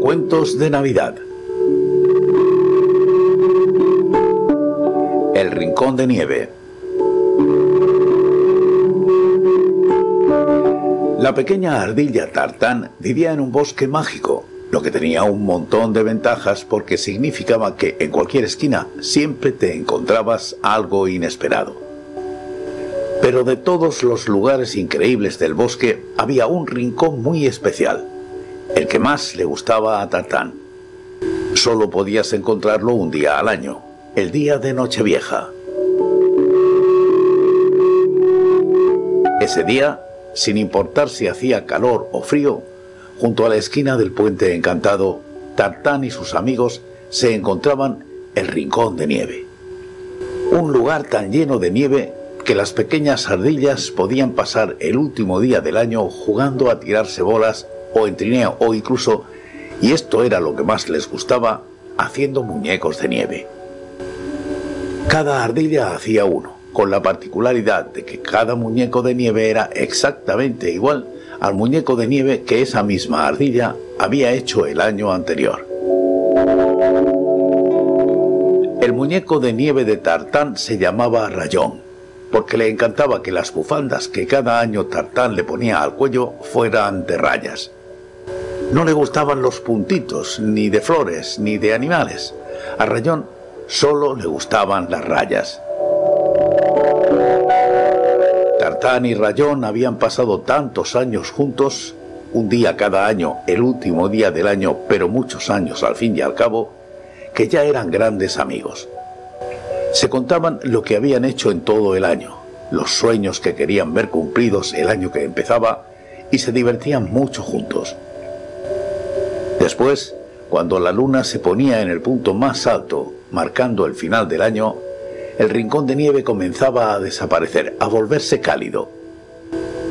Cuentos de Navidad. El Rincón de Nieve. La pequeña ardilla Tartán vivía en un bosque mágico, lo que tenía un montón de ventajas porque significaba que en cualquier esquina siempre te encontrabas algo inesperado. Pero de todos los lugares increíbles del bosque había un rincón muy especial, el que más le gustaba a Tartán. Solo podías encontrarlo un día al año, el día de Nochevieja. Ese día, sin importar si hacía calor o frío, junto a la esquina del puente encantado, Tartán y sus amigos se encontraban el Rincón de Nieve. Un lugar tan lleno de nieve que las pequeñas ardillas podían pasar el último día del año jugando a tirarse bolas o en trineo o incluso, y esto era lo que más les gustaba, haciendo muñecos de nieve. Cada ardilla hacía uno, con la particularidad de que cada muñeco de nieve era exactamente igual al muñeco de nieve que esa misma ardilla había hecho el año anterior. El muñeco de nieve de Tartán se llamaba Rayón, porque le encantaba que las bufandas que cada año Tartán le ponía al cuello fueran de rayas. No le gustaban los puntitos, ni de flores, ni de animales. A Rayón solo le gustaban las rayas. Tartán y Rayón habían pasado tantos años juntos, un día cada año, el último día del año, pero muchos años al fin y al cabo, que ya eran grandes amigos. Se contaban lo que habían hecho en todo el año, los sueños que querían ver cumplidos el año que empezaba, y se divertían mucho juntos. Después, cuando la luna se ponía en el punto más alto, marcando el final del año, el rincón de nieve comenzaba a desaparecer, a volverse cálido.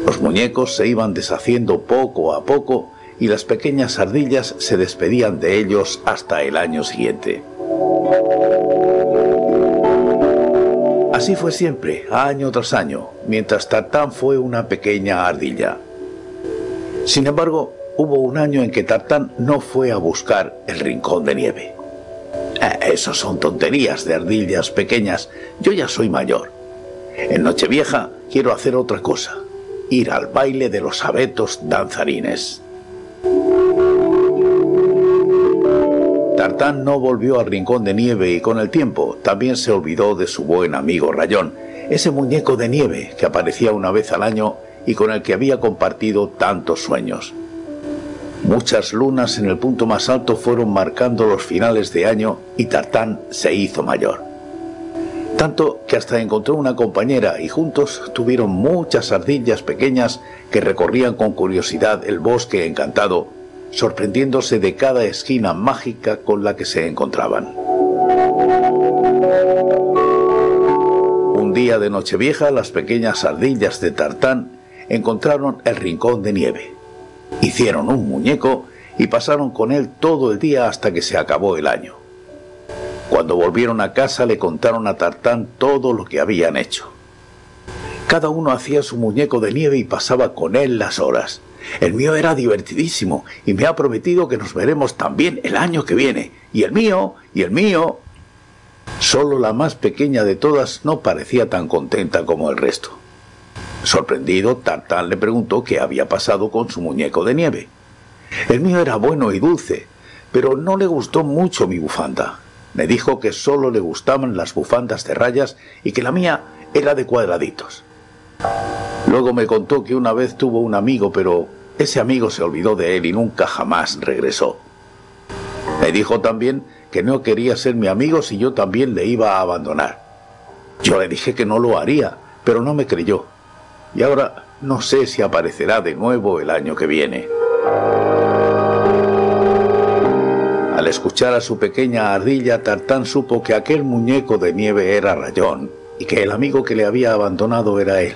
Los muñecos se iban deshaciendo poco a poco y las pequeñas ardillas se despedían de ellos hasta el año siguiente. Así fue siempre, año tras año, mientras Tartán fue una pequeña ardilla. Sin embargo, hubo un año en que Tartán no fue a buscar el rincón de nieve. Eh, eso son tonterías de ardillas pequeñas. Yo ya soy mayor. En Nochevieja quiero hacer otra cosa. Ir al baile de los abetos danzarines. Tartán no volvió al rincón de nieve y con el tiempo también se olvidó de su buen amigo Rayón, ese muñeco de nieve que aparecía una vez al año y con el que había compartido tantos sueños. Muchas lunas en el punto más alto fueron marcando los finales de año y Tartán se hizo mayor. Tanto que hasta encontró una compañera y juntos tuvieron muchas ardillas pequeñas que recorrían con curiosidad el bosque encantado sorprendiéndose de cada esquina mágica con la que se encontraban. Un día de Nochevieja las pequeñas ardillas de Tartán encontraron el rincón de nieve. Hicieron un muñeco y pasaron con él todo el día hasta que se acabó el año. Cuando volvieron a casa le contaron a Tartán todo lo que habían hecho. Cada uno hacía su muñeco de nieve y pasaba con él las horas. El mío era divertidísimo y me ha prometido que nos veremos también el año que viene. Y el mío, y el mío. Solo la más pequeña de todas no parecía tan contenta como el resto. Sorprendido, Tartán le preguntó qué había pasado con su muñeco de nieve. El mío era bueno y dulce, pero no le gustó mucho mi bufanda. Me dijo que solo le gustaban las bufandas de rayas y que la mía era de cuadraditos. Luego me contó que una vez tuvo un amigo, pero ese amigo se olvidó de él y nunca jamás regresó. Me dijo también que no quería ser mi amigo si yo también le iba a abandonar. Yo le dije que no lo haría, pero no me creyó. Y ahora no sé si aparecerá de nuevo el año que viene. Al escuchar a su pequeña ardilla, Tartán supo que aquel muñeco de nieve era Rayón y que el amigo que le había abandonado era él.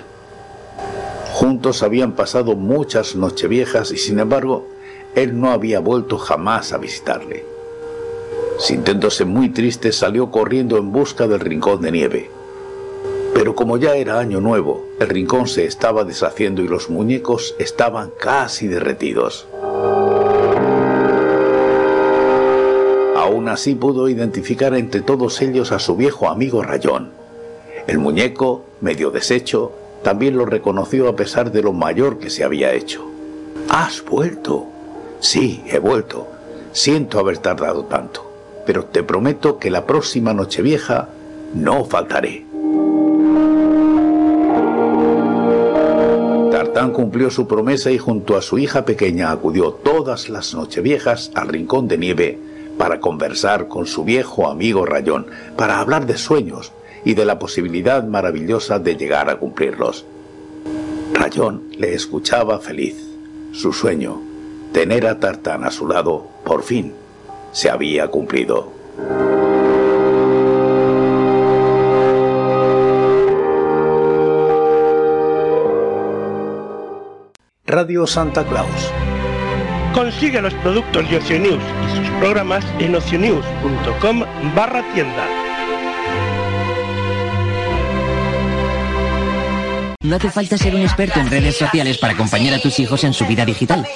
Juntos habían pasado muchas nocheviejas y sin embargo él no había vuelto jamás a visitarle. Sintiéndose muy triste salió corriendo en busca del rincón de nieve. Pero como ya era año nuevo, el rincón se estaba deshaciendo y los muñecos estaban casi derretidos. así pudo identificar entre todos ellos a su viejo amigo Rayón. El muñeco, medio deshecho, también lo reconoció a pesar de lo mayor que se había hecho. ¿Has vuelto? Sí, he vuelto. Siento haber tardado tanto, pero te prometo que la próxima Nochevieja no faltaré. Cumplió su promesa y junto a su hija pequeña acudió todas las Nocheviejas al rincón de nieve para conversar con su viejo amigo Rayón, para hablar de sueños y de la posibilidad maravillosa de llegar a cumplirlos. Rayón le escuchaba feliz. Su sueño, tener a Tartán a su lado, por fin, se había cumplido. Radio Santa Claus. Consigue los productos de Oceanews y sus programas en oceanews.com barra tienda. No hace falta ser un experto en redes sociales para acompañar a tus hijos en su vida digital.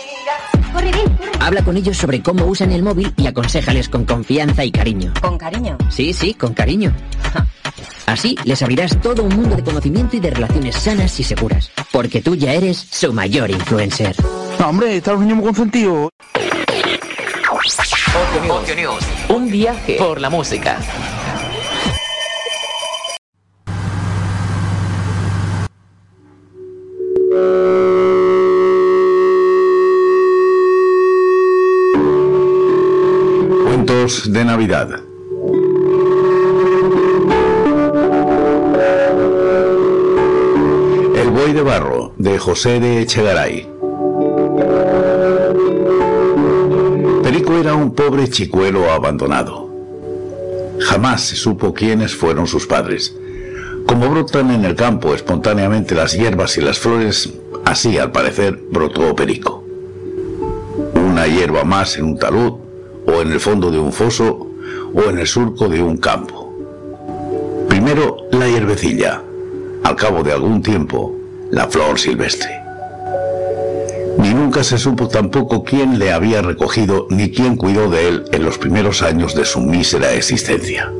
Habla con ellos sobre cómo usan el móvil y aconsejales con confianza y cariño. ¿Con cariño? Sí, sí, con cariño. Así les abrirás todo un mundo de conocimiento y de relaciones sanas y seguras. Porque tú ya eres su mayor influencer. No, hombre, está los niños muy. Ocio News. Un viaje por la música. Cuentos de Navidad. De barro de José de Echegaray. Perico era un pobre chicuelo abandonado. Jamás se supo quiénes fueron sus padres. Como brotan en el campo espontáneamente las hierbas y las flores, así al parecer brotó Perico. Una hierba más en un talud, o en el fondo de un foso, o en el surco de un campo. Primero la hierbecilla, al cabo de algún tiempo, la flor silvestre. Ni nunca se supo tampoco quién le había recogido ni quién cuidó de él en los primeros años de su mísera existencia.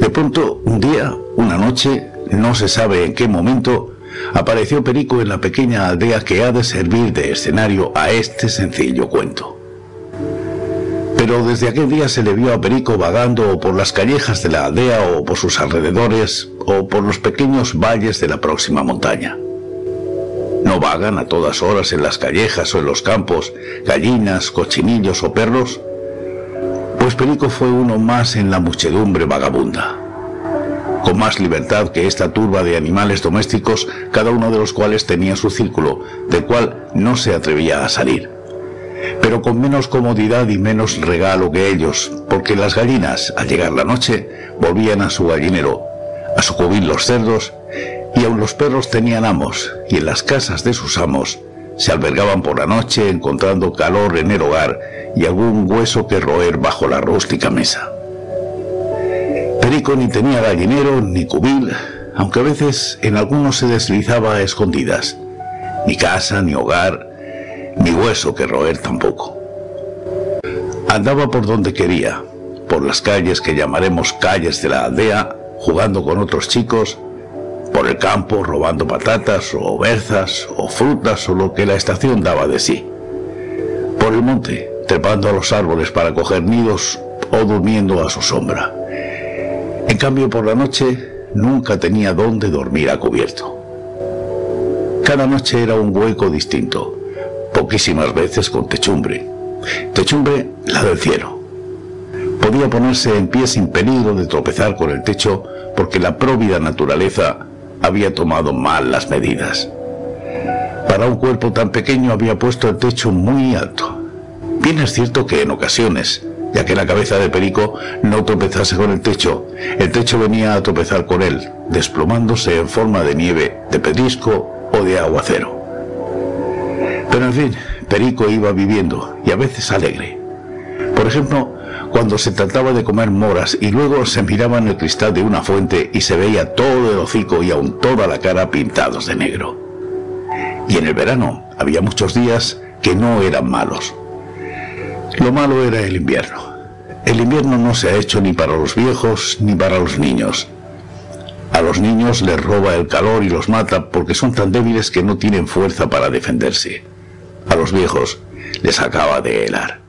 De pronto, un día, una noche, no se sabe en qué momento, apareció Perico en la pequeña aldea que ha de servir de escenario a este sencillo cuento. Pero desde aquel día se le vio a Perico vagando por las callejas de la aldea o por sus alrededores o por los pequeños valles de la próxima montaña. ¿No vagan a todas horas en las callejas o en los campos gallinas, cochinillos o perros? Pues Perico fue uno más en la muchedumbre vagabunda. Con más libertad que esta turba de animales domésticos, cada uno de los cuales tenía su círculo, del cual no se atrevía a salir. Pero con menos comodidad y menos regalo que ellos, porque las gallinas, al llegar la noche, volvían a su gallinero, a su cubil los cerdos, y aun los perros tenían amos, y en las casas de sus amos se albergaban por la noche encontrando calor en el hogar y algún hueso que roer bajo la rústica mesa. Perico ni tenía gallinero ni cubil, aunque a veces en algunos se deslizaba a escondidas. Ni casa, ni hogar, ni hueso que roer tampoco. Andaba por donde quería, por las calles que llamaremos calles de la aldea, jugando con otros chicos, por el campo robando patatas o berzas o frutas o lo que la estación daba de sí. Por el monte, trepando a los árboles para coger nidos o durmiendo a su sombra. En cambio, por la noche nunca tenía dónde dormir a cubierto. Cada noche era un hueco distinto, poquísimas veces con techumbre. Techumbre la del cielo. Podía ponerse en pie sin peligro de tropezar con el techo porque la próvida naturaleza había tomado mal las medidas. Para un cuerpo tan pequeño había puesto el techo muy alto. Bien es cierto que en ocasiones, ya que la cabeza de Perico no tropezase con el techo, el techo venía a tropezar con él, desplomándose en forma de nieve, de pedrisco o de aguacero. Pero en fin, Perico iba viviendo y a veces alegre. Por ejemplo, cuando se trataba de comer moras y luego se miraba en el cristal de una fuente y se veía todo el hocico y aún toda la cara pintados de negro. Y en el verano había muchos días que no eran malos. Lo malo era el invierno. el invierno no se ha hecho ni para los viejos ni para los niños. A los niños les roba el calor y los mata porque son tan débiles que no tienen fuerza para defenderse. A los viejos les acaba de helar.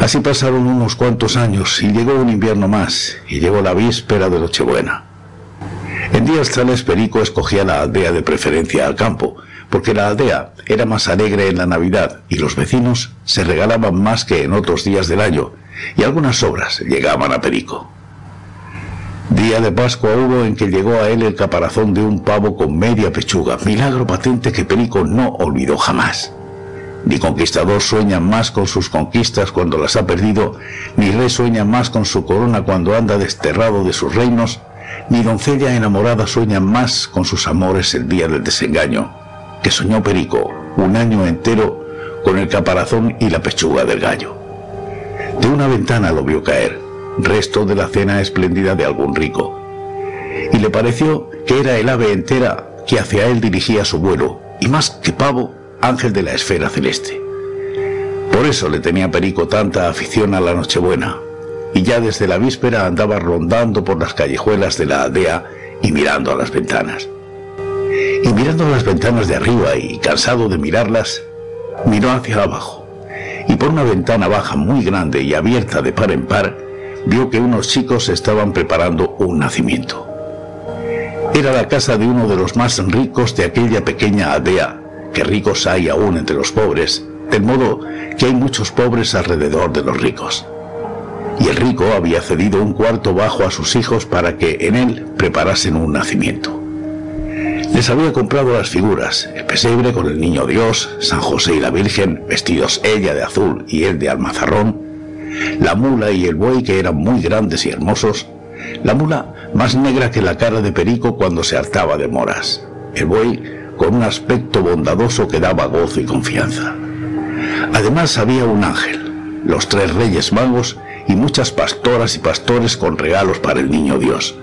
Así pasaron unos cuantos años y llegó un invierno más y llegó la víspera de Nochebuena. En días tales Perico escogía la aldea de preferencia al campo, porque la aldea era más alegre en la Navidad y los vecinos se regalaban más que en otros días del año, y algunas obras llegaban a Perico. Día de Pascua hubo en que llegó a él el caparazón de un pavo con media pechuga, milagro patente que Perico no olvidó jamás. Ni conquistador sueña más con sus conquistas cuando las ha perdido, ni rey sueña más con su corona cuando anda desterrado de sus reinos, ni doncella enamorada sueña más con sus amores el día del desengaño, que soñó Perico un año entero con el caparazón y la pechuga del gallo. De una ventana lo vio caer, resto de la cena espléndida de algún rico, y le pareció que era el ave entera que hacia él dirigía su vuelo, y más que pavo, ángel de la esfera celeste. Por eso le tenía Perico tanta afición a la Nochebuena, y ya desde la víspera andaba rondando por las callejuelas de la aldea y mirando a las ventanas. Y mirando a las ventanas de arriba y cansado de mirarlas, miró hacia abajo, y por una ventana baja muy grande y abierta de par en par, vio que unos chicos estaban preparando un nacimiento. Era la casa de uno de los más ricos de aquella pequeña aldea, que ricos hay aún entre los pobres, de modo que hay muchos pobres alrededor de los ricos y el rico había cedido un cuarto bajo a sus hijos para que en él preparasen un nacimiento. Les había comprado las figuras, el pesebre con el niño Dios, San José y la Virgen, vestidos ella de azul y él de almazarrón, la mula y el buey que eran muy grandes y hermosos, la mula más negra que la cara de Perico cuando se hartaba de moras, el buey con un aspecto bondadoso que daba gozo y confianza. Además había un ángel, los tres reyes magos y muchas pastoras y pastores con regalos para el niño Dios.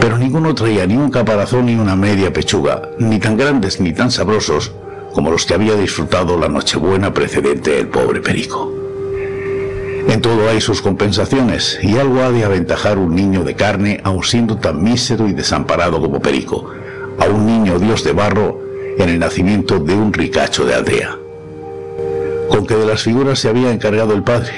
Pero ninguno traía ni un caparazón ni una media pechuga, ni tan grandes ni tan sabrosos como los que había disfrutado la Nochebuena precedente el pobre Perico. En todo hay sus compensaciones, y algo ha de aventajar un niño de carne, aun siendo tan mísero y desamparado como Perico, a un niño Dios de barro en el nacimiento de un ricacho de aldea. Con que de las figuras se había encargado el padre,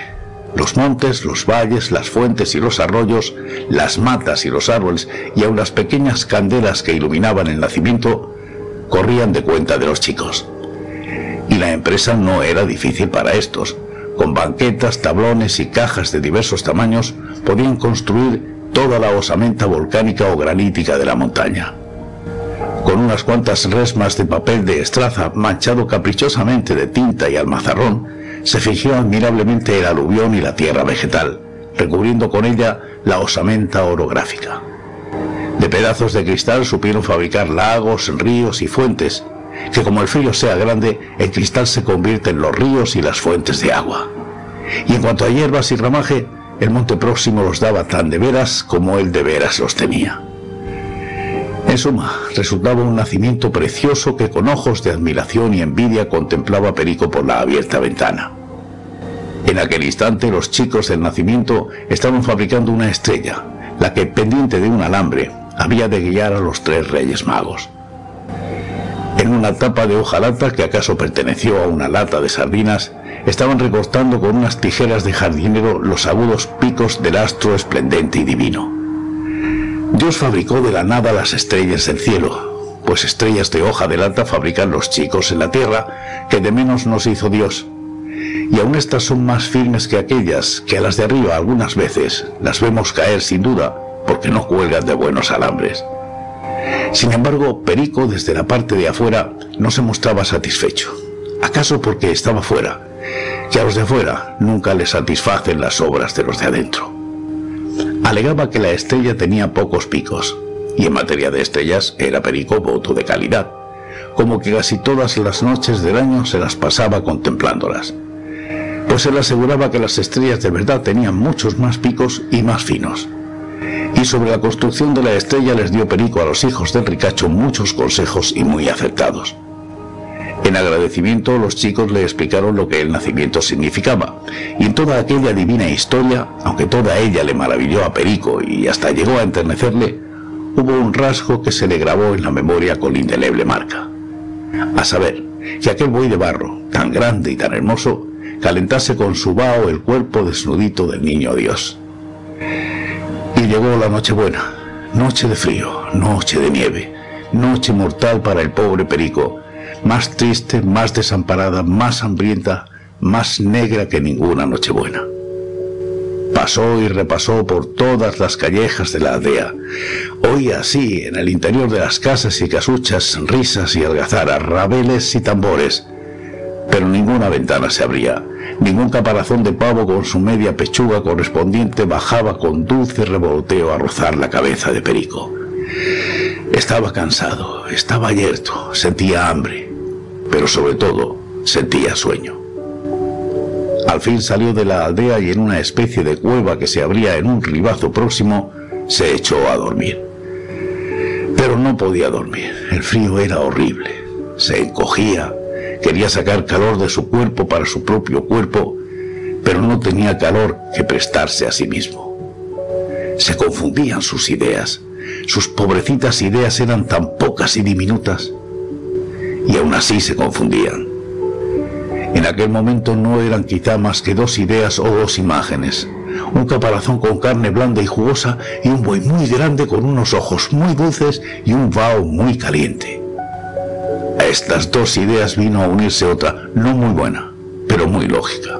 los montes, los valles, las fuentes y los arroyos, las matas y los árboles y aun las pequeñas candelas que iluminaban el nacimiento, corrían de cuenta de los chicos. Y la empresa no era difícil para estos. Con banquetas, tablones y cajas de diversos tamaños podían construir toda la osamenta volcánica o granítica de la montaña. Con unas cuantas resmas de papel de estraza manchado caprichosamente de tinta y almazarrón, se fingió admirablemente el aluvión y la tierra vegetal, recubriendo con ella la osamenta orográfica. De pedazos de cristal supieron fabricar lagos, ríos y fuentes, que como el frío sea grande, el cristal se convierte en los ríos y las fuentes de agua. Y en cuanto a hierbas y ramaje, el monte próximo los daba tan de veras como él de veras los tenía. En suma, resultaba un nacimiento precioso que con ojos de admiración y envidia contemplaba Perico por la abierta ventana. En aquel instante los chicos del nacimiento estaban fabricando una estrella, la que, pendiente de un alambre, había de guiar a los tres reyes magos. En una tapa de hojalata que acaso perteneció a una lata de sardinas, estaban recortando con unas tijeras de jardinero los agudos picos del astro esplendente y divino. Dios fabricó de la nada las estrellas del cielo, pues estrellas de hoja de lata fabrican los chicos en la tierra, que de menos nos hizo Dios. Y aún estas son más firmes que aquellas, que a las de arriba algunas veces las vemos caer sin duda, porque no cuelgan de buenos alambres. Sin embargo, Perico desde la parte de afuera no se mostraba satisfecho. ¿Acaso porque estaba fuera? Que a los de afuera nunca les satisfacen las obras de los de adentro alegaba que la estrella tenía pocos picos, y en materia de estrellas era Perico voto de calidad, como que casi todas las noches del año se las pasaba contemplándolas. Pues él aseguraba que las estrellas de verdad tenían muchos más picos y más finos. Y sobre la construcción de la estrella les dio Perico a los hijos del ricacho muchos consejos y muy acertados. En agradecimiento los chicos le explicaron lo que el nacimiento significaba, y en toda aquella divina historia, aunque toda ella le maravilló a Perico y hasta llegó a enternecerle, hubo un rasgo que se le grabó en la memoria con indeleble marca. A saber, que aquel buey de barro, tan grande y tan hermoso, calentase con su vaho el cuerpo desnudito del niño Dios. Llegó la Nochebuena, noche de frío, noche de nieve, noche mortal para el pobre Perico, más triste, más desamparada, más hambrienta, más negra que ninguna Nochebuena. Pasó y repasó por todas las callejas de la aldea. Oía así, en el interior de las casas y casuchas, risas y algazaras, rabeles y tambores. Pero ninguna ventana se abría, ningún caparazón de pavo con su media pechuga correspondiente bajaba con dulce revolteo a rozar la cabeza de Perico. Estaba cansado, estaba yerto, sentía hambre, pero sobre todo sentía sueño. Al fin salió de la aldea y en una especie de cueva que se abría en un ribazo próximo, se echó a dormir. Pero no podía dormir, el frío era horrible, se encogía, quería sacar calor de su cuerpo para su propio cuerpo, pero no tenía calor que prestarse a sí mismo. Se confundían sus ideas, sus pobrecitas ideas eran tan pocas y diminutas, y aún así se confundían. En aquel momento no eran quizá más que dos ideas o dos imágenes, un caparazón con carne blanda y jugosa y un buey muy grande con unos ojos muy dulces y un vaho muy caliente. A estas dos ideas vino a unirse otra, no muy buena, pero muy lógica.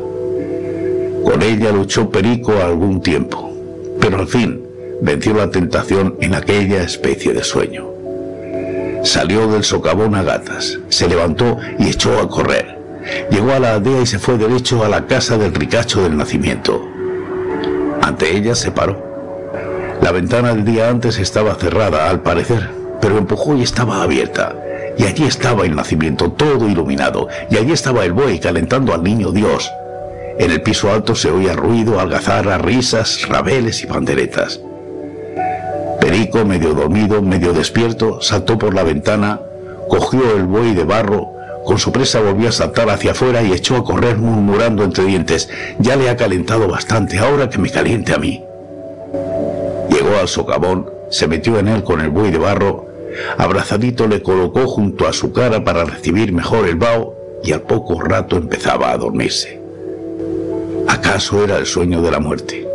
Con ella luchó Perico algún tiempo, pero al fin venció la tentación en aquella especie de sueño. Salió del socavón a gatas, se levantó y echó a correr. Llegó a la aldea y se fue derecho a la casa del ricacho del nacimiento. Ante ella se paró. La ventana del día antes estaba cerrada, al parecer, pero empujó y estaba abierta. Y allí estaba el nacimiento todo iluminado, y allí estaba el buey calentando al niño Dios. En el piso alto se oía ruido, algazara, risas, rabeles y panderetas. Perico, medio dormido, medio despierto, saltó por la ventana, cogió el buey de barro, con su presa volvió a saltar hacia afuera y echó a correr murmurando entre dientes, ya le ha calentado bastante, ahora que me caliente a mí. Llegó al socavón, se metió en él con el buey de barro, abrazadito le colocó junto a su cara para recibir mejor el vaho y al poco rato empezaba a dormirse. ¿Acaso era el sueño de la muerte?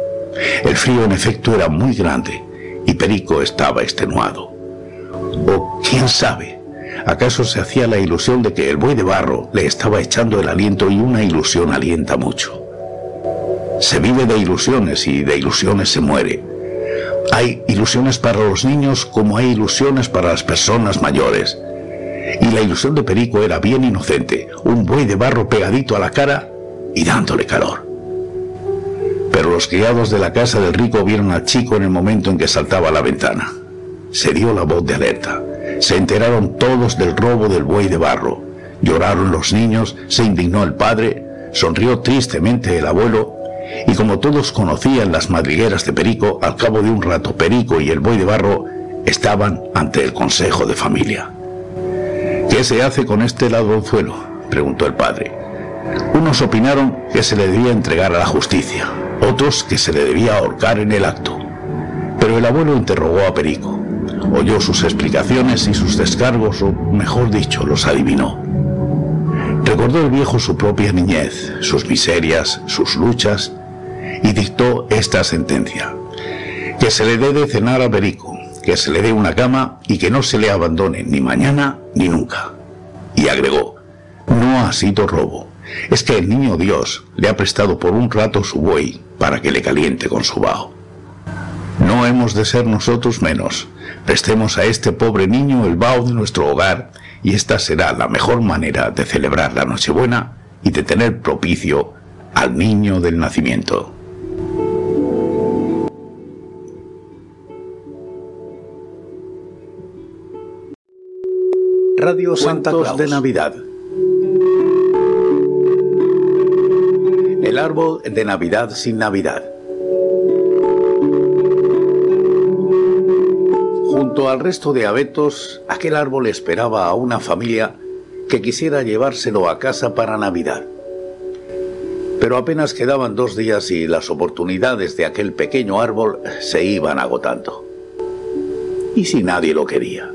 El frío en efecto era muy grande y Perico estaba extenuado. O quién sabe, ¿acaso se hacía la ilusión de que el buey de barro le estaba echando el aliento y una ilusión alienta mucho? Se vive de ilusiones y de ilusiones se muere. Hay ilusiones para los niños como hay ilusiones para las personas mayores. Y la ilusión de Perico era bien inocente, un buey de barro pegadito a la cara y dándole calor. Pero los criados de la casa del rico vieron al chico en el momento en que saltaba a la ventana. Se dio la voz de alerta. Se enteraron todos del robo del buey de barro. Lloraron los niños, se indignó el padre, sonrió tristemente el abuelo, y como todos conocían las madrigueras de Perico, al cabo de un rato Perico y el buey de barro estaban ante el consejo de familia. ¿Qué se hace con este ladronzuelo? preguntó el padre. Unos opinaron que se le debía entregar a la justicia, otros que se le debía ahorcar en el acto. Pero el abuelo interrogó a Perico, oyó sus explicaciones y sus descargos, o mejor dicho, los adivinó. Recordó el viejo su propia niñez, sus miserias, sus luchas, y dictó esta sentencia. Que se le dé de cenar a Perico, que se le dé una cama y que no se le abandone ni mañana ni nunca. Y agregó, no ha sido robo, es que el niño Dios le ha prestado por un rato su buey para que le caliente con su vaho. No hemos de ser nosotros menos. Prestemos a este pobre niño el vaho de nuestro hogar y esta será la mejor manera de celebrar la Nochebuena y de tener propicio al niño del nacimiento. Radio Santa Claus de Navidad. El árbol de Navidad sin Navidad. Junto al resto de abetos, aquel árbol esperaba a una familia que quisiera llevárselo a casa para Navidad. Pero apenas quedaban dos días y las oportunidades de aquel pequeño árbol se iban agotando. ¿Y si nadie lo quería?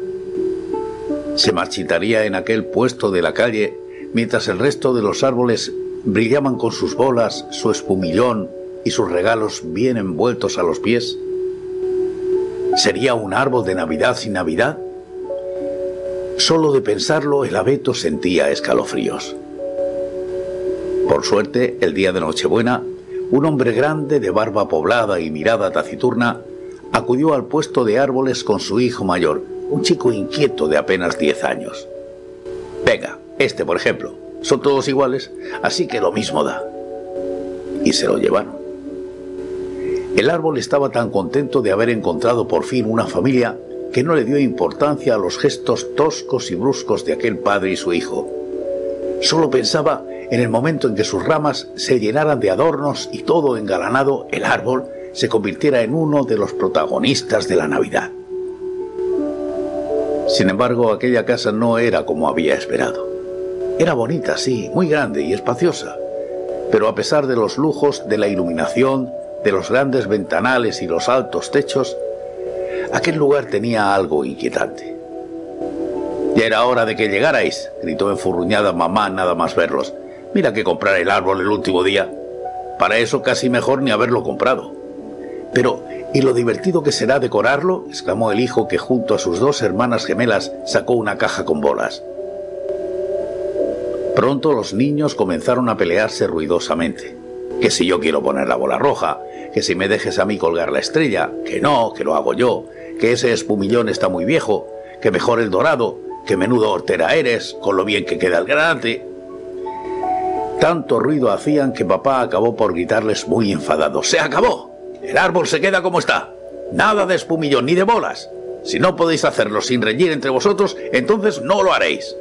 Se marchitaría en aquel puesto de la calle mientras el resto de los árboles brillaban con sus bolas, su espumillón y sus regalos bien envueltos a los pies. ¿Sería un árbol de Navidad sin Navidad? Solo de pensarlo el abeto sentía escalofríos. Por suerte, el día de Nochebuena, un hombre grande de barba poblada y mirada taciturna acudió al puesto de árboles con su hijo mayor, un chico inquieto de apenas 10 años. Venga, este por ejemplo, son todos iguales, así que lo mismo da. Y se lo llevaron. El árbol estaba tan contento de haber encontrado por fin una familia que no le dio importancia a los gestos toscos y bruscos de aquel padre y su hijo. Solo pensaba en el momento en que sus ramas se llenaran de adornos y todo engalanado, el árbol se convirtiera en uno de los protagonistas de la Navidad. Sin embargo, aquella casa no era como había esperado. Era bonita, sí, muy grande y espaciosa, pero a pesar de los lujos de la iluminación, de los grandes ventanales y los altos techos, aquel lugar tenía algo inquietante. Ya era hora de que llegarais, gritó enfurruñada mamá nada más verlos. Mira que comprar el árbol el último día. Para eso casi mejor ni haberlo comprado. Pero, ¿y lo divertido que será decorarlo? exclamó el hijo que junto a sus dos hermanas gemelas sacó una caja con bolas. Pronto los niños comenzaron a pelearse ruidosamente. Que si yo quiero poner la bola roja, que si me dejes a mí colgar la estrella, que no, que lo hago yo, que ese espumillón está muy viejo, que mejor el dorado, que menudo hortera eres, con lo bien que queda el granate. Tanto ruido hacían que papá acabó por gritarles muy enfadado. ¡Se acabó! El árbol se queda como está. Nada de espumillón ni de bolas. Si no podéis hacerlo sin reñir entre vosotros, entonces no lo haréis.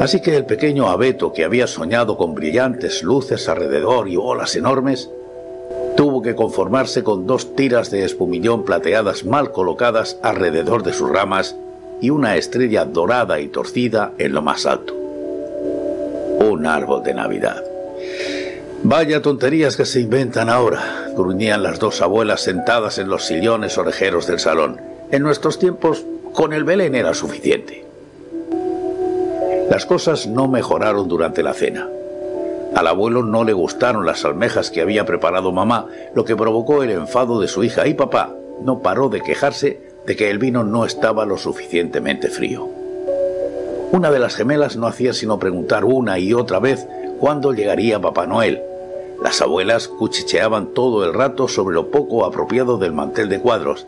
Así que el pequeño abeto, que había soñado con brillantes luces alrededor y bolas enormes, tuvo que conformarse con dos tiras de espumillón plateadas mal colocadas alrededor de sus ramas y una estrella dorada y torcida en lo más alto. Un árbol de Navidad. Vaya tonterías que se inventan ahora, gruñían las dos abuelas sentadas en los sillones orejeros del salón. En nuestros tiempos, con el Belén era suficiente. Las cosas no mejoraron durante la cena. Al abuelo no le gustaron las almejas que había preparado mamá, lo que provocó el enfado de su hija y papá no paró de quejarse de que el vino no estaba lo suficientemente frío. Una de las gemelas no hacía sino preguntar una y otra vez cuándo llegaría Papá Noel. Las abuelas cuchicheaban todo el rato sobre lo poco apropiado del mantel de cuadros.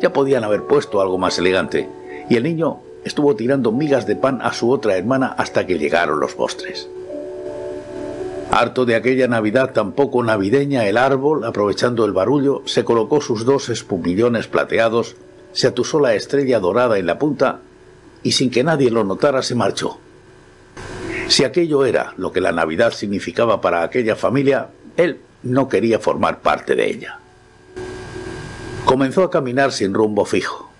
Ya podían haber puesto algo más elegante, y el niño estuvo tirando migas de pan a su otra hermana hasta que llegaron los postres. Harto de aquella Navidad tan poco navideña, el árbol, aprovechando el barullo, se colocó sus dos espumillones plateados se atusó la estrella dorada en la punta y sin que nadie lo notara se marchó. Si aquello era lo que la Navidad significaba para aquella familia, él no quería formar parte de ella. Comenzó a caminar sin rumbo fijo.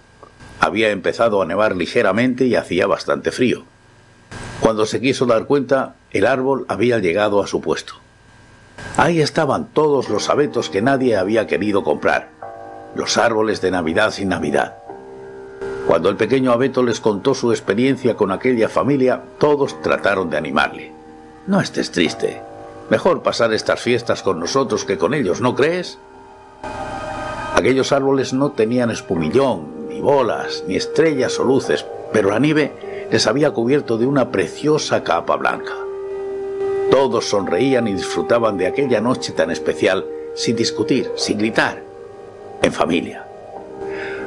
Había empezado a nevar ligeramente y hacía bastante frío. Cuando se quiso dar cuenta, el árbol había llegado a su puesto. Ahí estaban todos los abetos que nadie había querido comprar, los árboles de Navidad sin Navidad. Cuando el pequeño abeto les contó su experiencia con aquella familia, todos trataron de animarle. No estés triste. Mejor pasar estas fiestas con nosotros que con ellos, ¿no crees? Aquellos árboles no tenían espumillón, ni bolas, ni estrellas o luces, pero la nieve les había cubierto de una preciosa capa blanca. Todos sonreían y disfrutaban de aquella noche tan especial, sin discutir, sin gritar, en familia.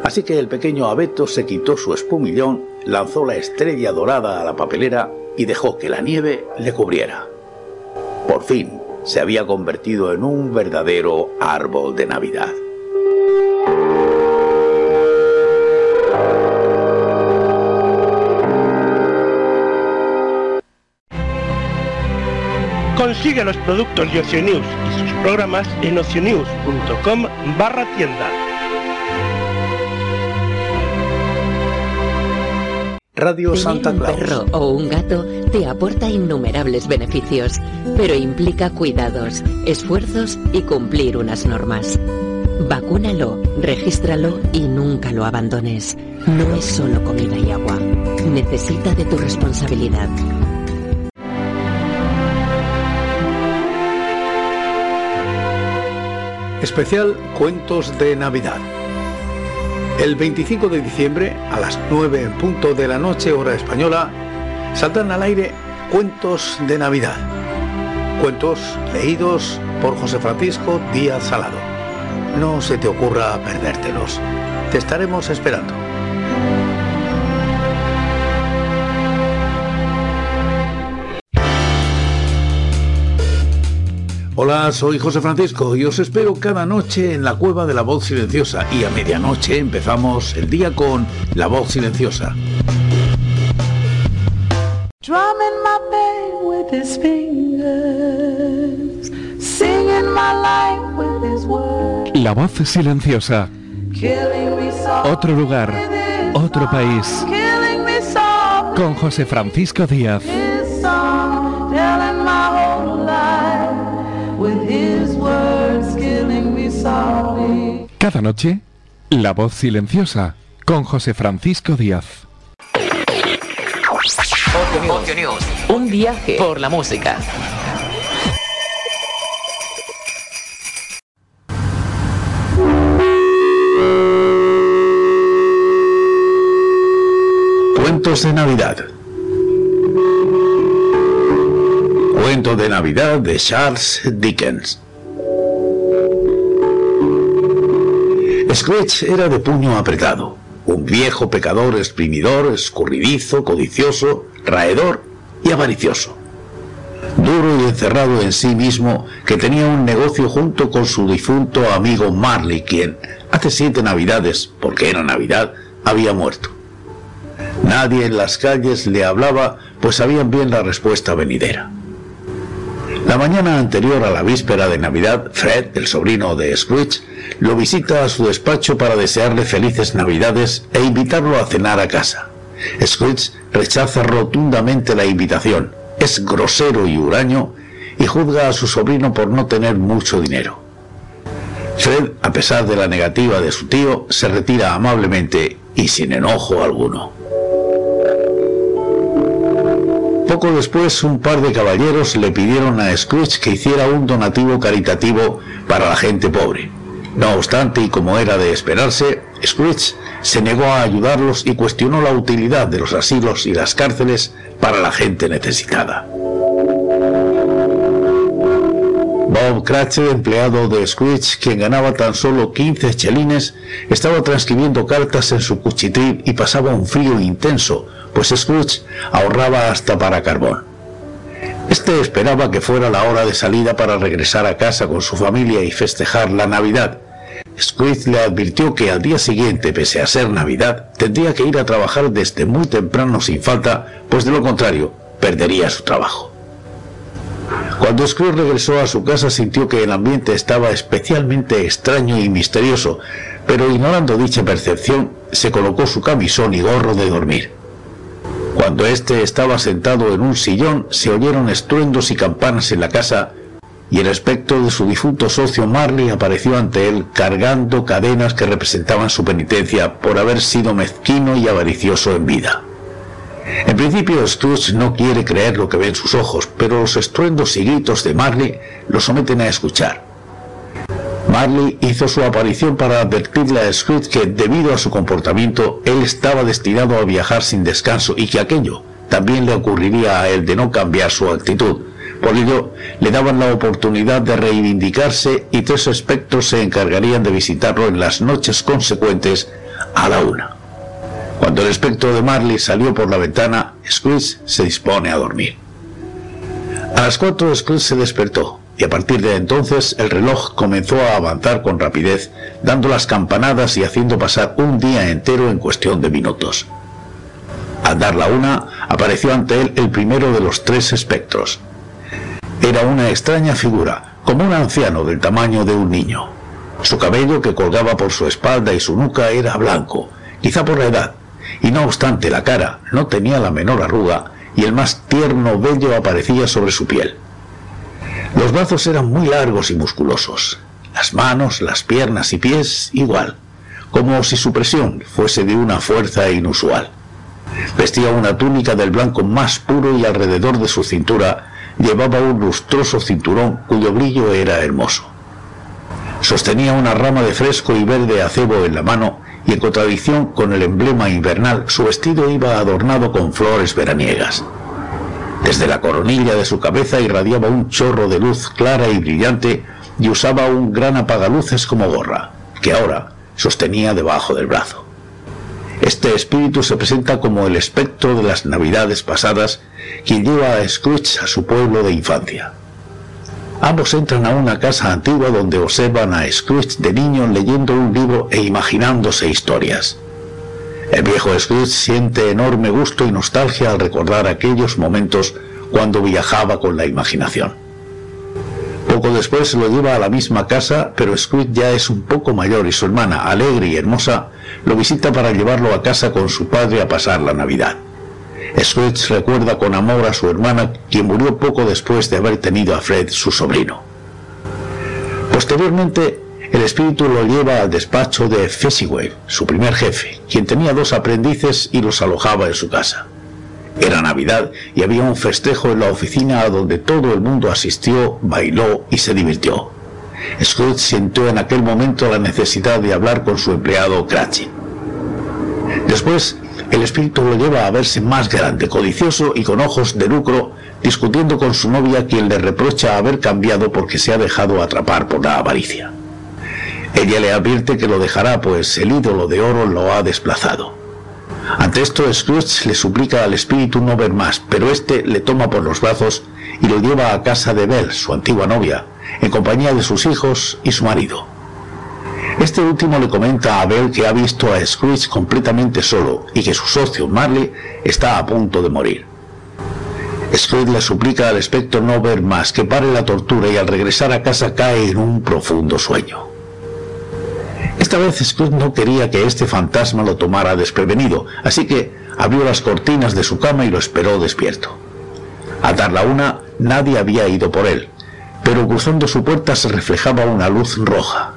Así que el pequeño abeto se quitó su espumillón, lanzó la estrella dorada a la papelera y dejó que la nieve le cubriera. Por fin se había convertido en un verdadero árbol de Navidad. Consigue los productos de Oceanews y sus programas en oceanews.com barra tienda. Radio Santa Claus. Un perro o un gato te aporta innumerables beneficios, pero implica cuidados, esfuerzos y cumplir unas normas. Vacúnalo, regístralo y nunca lo abandones. No es solo comida y agua. Necesita de tu responsabilidad. Especial Cuentos de Navidad. El 25 de diciembre, a las 9 en punto de la noche, hora española, saltan al aire Cuentos de Navidad. Cuentos leídos por José Francisco Díaz Salado. No se te ocurra perdértelos. Te estaremos esperando. Hola, soy José Francisco y os espero cada noche en la cueva de la voz silenciosa y a medianoche empezamos el día con La voz silenciosa. La voz silenciosa. Otro lugar, otro país. Con José Francisco Díaz. Cada noche, La voz silenciosa con José Francisco Díaz. Un viaje por la música. Cuentos de Navidad. De Navidad de Charles Dickens. Scrooge era de puño apretado, un viejo pecador exprimidor, escurridizo, codicioso, raedor y avaricioso. Duro y encerrado en sí mismo, que tenía un negocio junto con su difunto amigo Marley, quien hace siete navidades, porque era Navidad, había muerto. Nadie en las calles le hablaba, pues sabían bien la respuesta venidera. La mañana anterior a la víspera de Navidad, Fred, el sobrino de Scrooge, lo visita a su despacho para desearle felices Navidades e invitarlo a cenar a casa. Scrooge rechaza rotundamente la invitación, es grosero y huraño y juzga a su sobrino por no tener mucho dinero. Fred, a pesar de la negativa de su tío, se retira amablemente y sin enojo alguno. Poco después, un par de caballeros le pidieron a Scrooge que hiciera un donativo caritativo para la gente pobre. No obstante, y como era de esperarse, Scrooge se negó a ayudarlos y cuestionó la utilidad de los asilos y las cárceles para la gente necesitada. Bob Cratchit, empleado de Scrooge, quien ganaba tan solo 15 chelines, estaba transcribiendo cartas en su cuchitril y pasaba un frío intenso, pues Scrooge ahorraba hasta para carbón. Este esperaba que fuera la hora de salida para regresar a casa con su familia y festejar la Navidad. Scrooge le advirtió que al día siguiente, pese a ser Navidad, tendría que ir a trabajar desde muy temprano sin falta, pues de lo contrario, perdería su trabajo. Cuando Scrooge regresó a su casa sintió que el ambiente estaba especialmente extraño y misterioso, pero ignorando dicha percepción, se colocó su camisón y gorro de dormir. Cuando éste estaba sentado en un sillón, se oyeron estruendos y campanas en la casa, y el aspecto de su difunto socio Marley apareció ante él cargando cadenas que representaban su penitencia por haber sido mezquino y avaricioso en vida. En principio Scrooge no quiere creer lo que ve en sus ojos, pero los estruendos y gritos de Marley lo someten a escuchar. Marley hizo su aparición para advertirle a Scrooge que debido a su comportamiento él estaba destinado a viajar sin descanso y que aquello también le ocurriría a él de no cambiar su actitud. Por ello, le daban la oportunidad de reivindicarse y tres espectros se encargarían de visitarlo en las noches consecuentes a la una. Cuando el espectro de Marley salió por la ventana, Scrooge se dispone a dormir. A las cuatro Scrooge se despertó y a partir de entonces el reloj comenzó a avanzar con rapidez, dando las campanadas y haciendo pasar un día entero en cuestión de minutos. Al dar la una, apareció ante él el primero de los tres espectros. Era una extraña figura, como un anciano del tamaño de un niño. Su cabello que colgaba por su espalda y su nuca era blanco, quizá por la edad, y no obstante la cara no tenía la menor arruga y el más tierno vello aparecía sobre su piel. Los brazos eran muy largos y musculosos, las manos, las piernas y pies igual, como si su presión fuese de una fuerza inusual. Vestía una túnica del blanco más puro y alrededor de su cintura llevaba un lustroso cinturón cuyo brillo era hermoso. Sostenía una rama de fresco y verde acebo en la mano y en contradicción con el emblema invernal su vestido iba adornado con flores veraniegas. Desde la coronilla de su cabeza irradiaba un chorro de luz clara y brillante y usaba un gran apagaluces como gorra, que ahora sostenía debajo del brazo. Este espíritu se presenta como el espectro de las navidades pasadas, quien lleva a Scrooge a su pueblo de infancia. Ambos entran a una casa antigua donde observan a Scrooge de niño leyendo un libro e imaginándose historias. El viejo Scrooge siente enorme gusto y nostalgia al recordar aquellos momentos cuando viajaba con la imaginación. Poco después lo lleva a la misma casa, pero Scrooge ya es un poco mayor y su hermana, alegre y hermosa, lo visita para llevarlo a casa con su padre a pasar la Navidad. Scrooge recuerda con amor a su hermana, quien murió poco después de haber tenido a Fred, su sobrino. Posteriormente, el espíritu lo lleva al despacho de Fezziwig, su primer jefe, quien tenía dos aprendices y los alojaba en su casa. Era Navidad y había un festejo en la oficina a donde todo el mundo asistió, bailó y se divirtió. Scrooge sintió en aquel momento la necesidad de hablar con su empleado Cratchit. Después, el espíritu lo lleva a verse más grande, codicioso y con ojos de lucro, discutiendo con su novia quien le reprocha haber cambiado porque se ha dejado atrapar por la avaricia. Ella le advierte que lo dejará pues el ídolo de oro lo ha desplazado. Ante esto, Scrooge le suplica al espíritu no ver más, pero éste le toma por los brazos y lo lleva a casa de Belle, su antigua novia, en compañía de sus hijos y su marido. Este último le comenta a Belle que ha visto a Scrooge completamente solo y que su socio Marley está a punto de morir. Scrooge le suplica al espectro no ver más, que pare la tortura y al regresar a casa cae en un profundo sueño. Esta vez Scrooge no quería que este fantasma lo tomara desprevenido, así que abrió las cortinas de su cama y lo esperó despierto. Al dar la una, nadie había ido por él, pero cruzando su puerta se reflejaba una luz roja.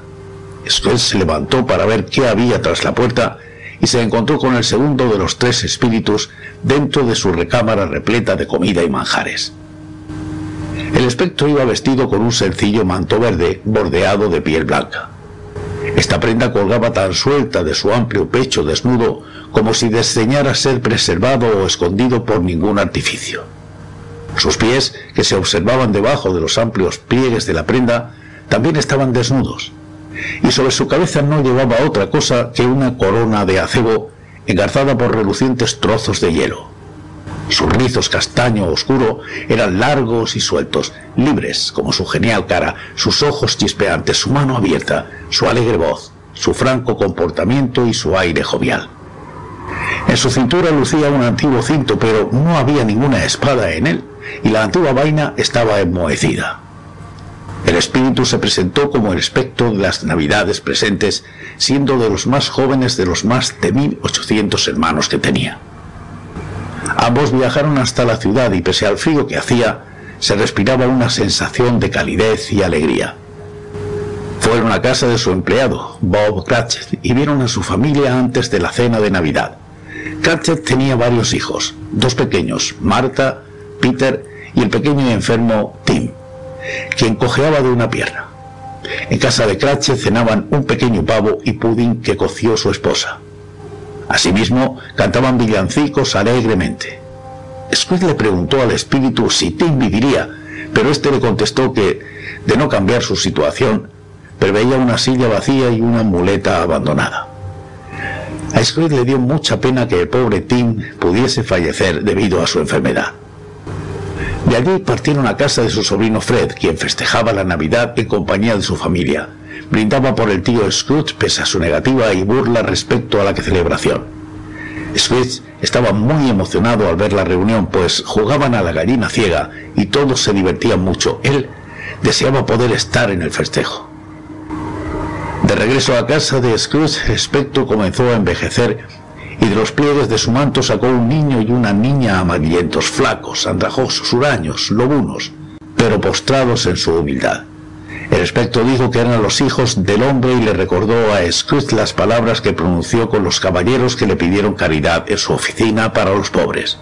Scrooge se levantó para ver qué había tras la puerta y se encontró con el segundo de los tres espíritus dentro de su recámara repleta de comida y manjares. El espectro iba vestido con un sencillo manto verde bordeado de piel blanca. Esta prenda colgaba tan suelta de su amplio pecho desnudo como si desdeñara ser preservado o escondido por ningún artificio. Sus pies, que se observaban debajo de los amplios pliegues de la prenda, también estaban desnudos, y sobre su cabeza no llevaba otra cosa que una corona de acebo engarzada por relucientes trozos de hielo. Sus rizos castaño oscuro eran largos y sueltos, libres como su genial cara, sus ojos chispeantes, su mano abierta, su alegre voz, su franco comportamiento y su aire jovial. En su cintura lucía un antiguo cinto, pero no había ninguna espada en él, y la antigua vaina estaba enmohecida. El espíritu se presentó como el espectro de las navidades presentes, siendo de los más jóvenes de los más de mil ochocientos hermanos que tenía. Ambos viajaron hasta la ciudad y pese al frío que hacía, se respiraba una sensación de calidez y alegría. Fueron a casa de su empleado, Bob Cratchit, y vieron a su familia antes de la cena de Navidad. Cratchit tenía varios hijos, dos pequeños, Marta, Peter y el pequeño y enfermo Tim, quien cojeaba de una pierna. En casa de Cratchit cenaban un pequeño pavo y pudding que coció su esposa. Asimismo, cantaban villancicos alegremente. Scrooge le preguntó al espíritu si Tim viviría, pero éste le contestó que, de no cambiar su situación, preveía una silla vacía y una muleta abandonada. A Scrooge le dio mucha pena que el pobre Tim pudiese fallecer debido a su enfermedad. De allí partieron a casa de su sobrino Fred, quien festejaba la Navidad en compañía de su familia, brindaba por el tío Scrooge pese a su negativa y burla respecto a la celebración. Scrooge estaba muy emocionado al ver la reunión, pues jugaban a la gallina ciega y todos se divertían mucho. Él deseaba poder estar en el festejo. De regreso a casa de Scrooge, el espectro comenzó a envejecer y de los pliegues de su manto sacó un niño y una niña amarillentos, flacos, andrajosos, huraños, lobunos, pero postrados en su humildad. El espectro dijo que eran los hijos del hombre y le recordó a Scrooge las palabras que pronunció con los caballeros que le pidieron caridad en su oficina para los pobres.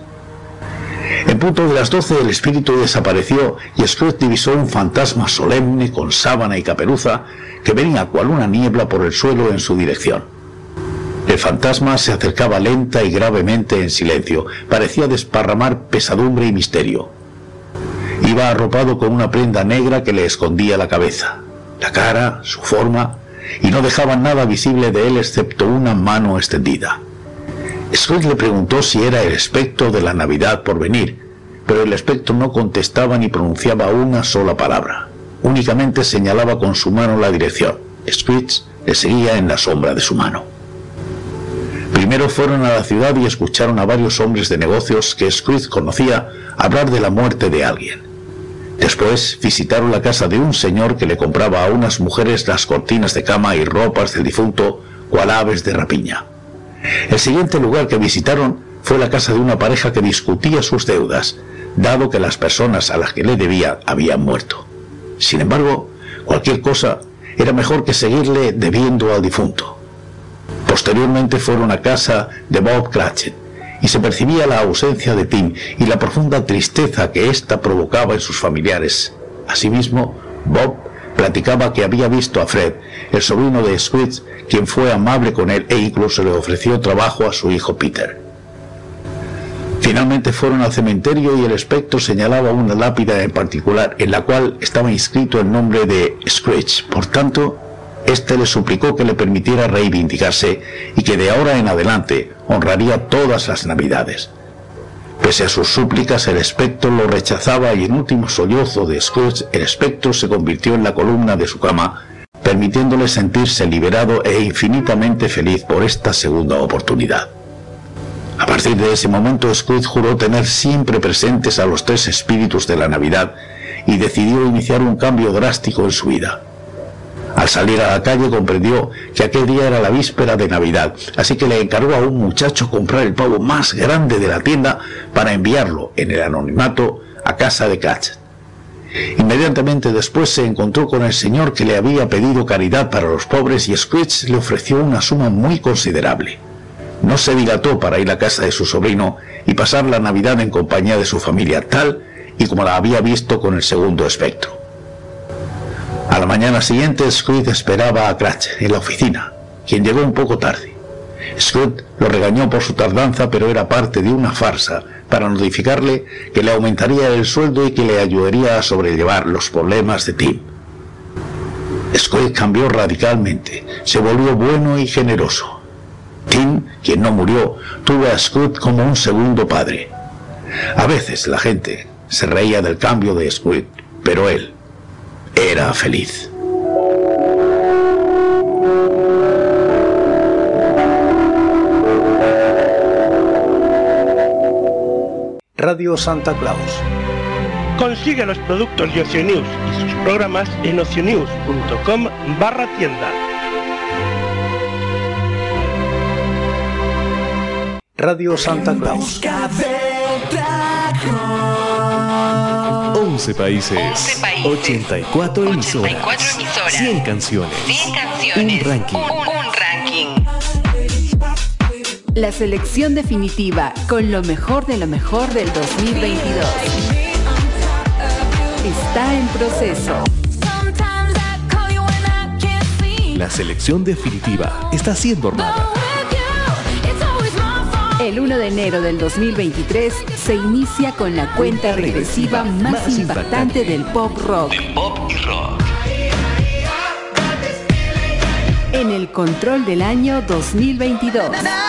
En punto de las doce el espíritu desapareció y Scrooge divisó un fantasma solemne con sábana y caperuza que venía cual una niebla por el suelo en su dirección. El fantasma se acercaba lenta y gravemente en silencio, parecía desparramar pesadumbre y misterio. Iba arropado con una prenda negra que le escondía la cabeza, la cara, su forma, y no dejaba nada visible de él excepto una mano extendida. Scrooge le preguntó si era el espectro de la Navidad por venir, pero el espectro no contestaba ni pronunciaba una sola palabra. Únicamente señalaba con su mano la dirección. Scrooge le seguía en la sombra de su mano. Primero fueron a la ciudad y escucharon a varios hombres de negocios que Scrooge conocía hablar de la muerte de alguien. Después visitaron la casa de un señor que le compraba a unas mujeres las cortinas de cama y ropas del difunto cual aves de rapiña. El siguiente lugar que visitaron fue la casa de una pareja que discutía sus deudas, dado que las personas a las que le debía habían muerto. Sin embargo, cualquier cosa era mejor que seguirle debiendo al difunto. Posteriormente fueron a casa de Bob Cratchit y se percibía la ausencia de Tim y la profunda tristeza que ésta provocaba en sus familiares. Asimismo, Bob platicaba que había visto a Fred, el sobrino de Scrooge, quien fue amable con él e incluso le ofreció trabajo a su hijo Peter. Finalmente fueron al cementerio y el espectro señalaba una lápida en particular en la cual estaba inscrito el nombre de Scrooge. Por tanto, éste le suplicó que le permitiera reivindicarse y que de ahora en adelante honraría todas las navidades. Pese a sus súplicas, el espectro lo rechazaba y en último sollozo de Scrooge, el espectro se convirtió en la columna de su cama, permitiéndole sentirse liberado e infinitamente feliz por esta segunda oportunidad. A partir de ese momento, Scrooge juró tener siempre presentes a los tres espíritus de la Navidad y decidió iniciar un cambio drástico en su vida. Al salir a la calle comprendió que aquel día era la víspera de Navidad, así que le encargó a un muchacho comprar el pavo más grande de la tienda para enviarlo en el anonimato a casa de Cratchit. Inmediatamente después se encontró con el señor que le había pedido caridad para los pobres y Scrooge le ofreció una suma muy considerable. No se dilató para ir a casa de su sobrino y pasar la Navidad en compañía de su familia, tal y como la había visto con el segundo espectro. A la mañana siguiente, Scrooge esperaba a Cratch en la oficina, quien llegó un poco tarde. Scrooge lo regañó por su tardanza, pero era parte de una farsa para notificarle que le aumentaría el sueldo y que le ayudaría a sobrellevar los problemas de Tim. Scrooge cambió radicalmente, se volvió bueno y generoso. Tim, quien no murió, tuvo a Scrooge como un segundo padre. A veces la gente se reía del cambio de Scrooge, pero él era feliz. Radio Santa Claus. Consigue los productos de Oceanews y sus programas en oceanews.com barra tienda. Radio Santa Claus. 11 países, 84 emisoras, 100 canciones, un ranking. Un ranking. La selección definitiva con lo mejor de lo mejor del 2022. Está en proceso. La selección definitiva está siendo armada. El 1 de enero del 2023 se inicia con la cuenta regresiva más impactante del pop rock. Del pop y rock. En el control del año 2022. En el control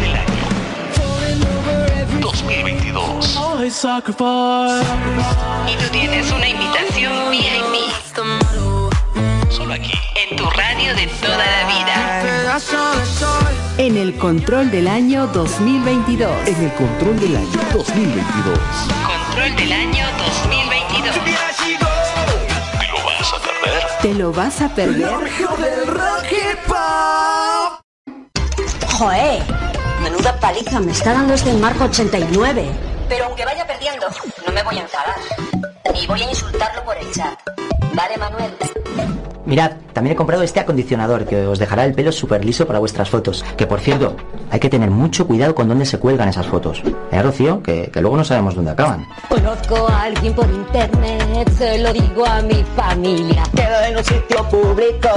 del año 2022. Y tú tienes una invitación VIP. Solo aquí. En tu radio de toda la vida. En el control del año 2022. En el control del año 2022. Control del año 2022. ¿Te lo vas a perder? ¿Te lo vas a perder? ¡Joder! Menuda paliza me está dando este marco 89. Pero aunque vaya perdiendo, no me voy a enfadar. Ni voy a insultarlo por el chat. ¿Vale, Manuel? Mirad, también he comprado este acondicionador que os dejará el pelo súper liso para vuestras fotos. Que por cierto, hay que tener mucho cuidado con dónde se cuelgan esas fotos. ¿Eh, Rocío? Que, que luego no sabemos dónde acaban. Conozco a alguien por internet, se lo digo a mi familia. Quedo en un sitio público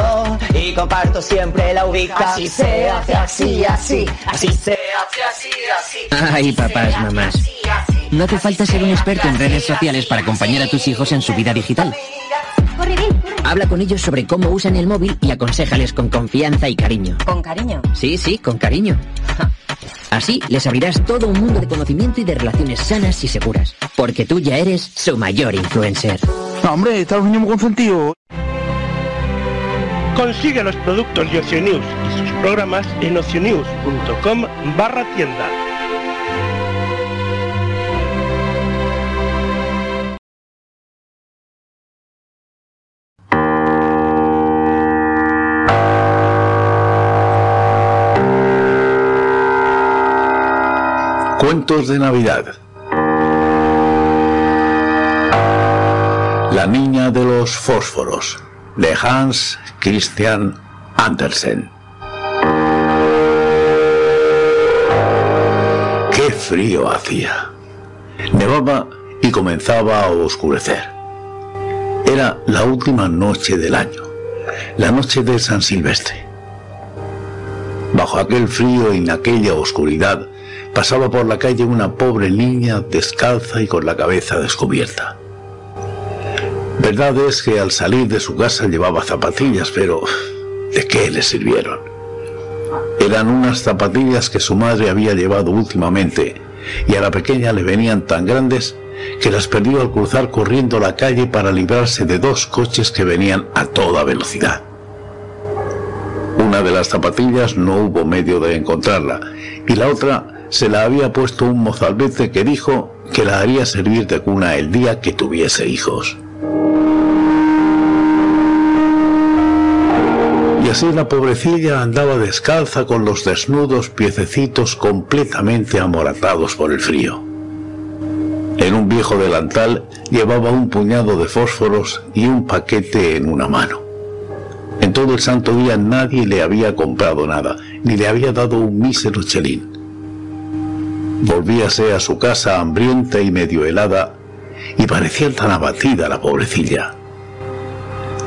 y comparto siempre la ubicación. Así se hace así, así, así se hace así, así. Ay, papás, mamás. No hace falta ser un experto en redes sociales para acompañar a tus hijos en su vida digital. Habla con ellos sobre cómo usan el móvil y aconsejales con confianza y cariño. ¿Con cariño? Sí, sí, con cariño. Así les abrirás todo un mundo de conocimiento y de relaciones sanas y seguras. Porque tú ya eres su mayor influencer. No, hombre, está los niños muy consentidos. Consigue los productos de Oceanews y sus programas en oceanews.com barra tienda. Cuentos de Navidad. La niña de los fósforos, de Hans Christian Andersen. Qué frío hacía. Nevaba y comenzaba a oscurecer. Era la última noche del año, la noche de San Silvestre. Bajo aquel frío y en aquella oscuridad, pasaba por la calle una pobre niña descalza y con la cabeza descubierta. Verdad es que al salir de su casa llevaba zapatillas, pero ¿de qué le sirvieron? Eran unas zapatillas que su madre había llevado últimamente y a la pequeña le venían tan grandes que las perdió al cruzar corriendo la calle para librarse de dos coches que venían a toda velocidad. Una de las zapatillas no hubo medio de encontrarla y la otra se la había puesto un mozalbete que dijo que la haría servir de cuna el día que tuviese hijos. Y así la pobrecilla andaba descalza con los desnudos piececitos completamente amoratados por el frío. En un viejo delantal llevaba un puñado de fósforos y un paquete en una mano. En todo el santo día nadie le había comprado nada, ni le había dado un mísero chelín. Volvíase a su casa hambrienta y medio helada, y parecía tan abatida la pobrecilla.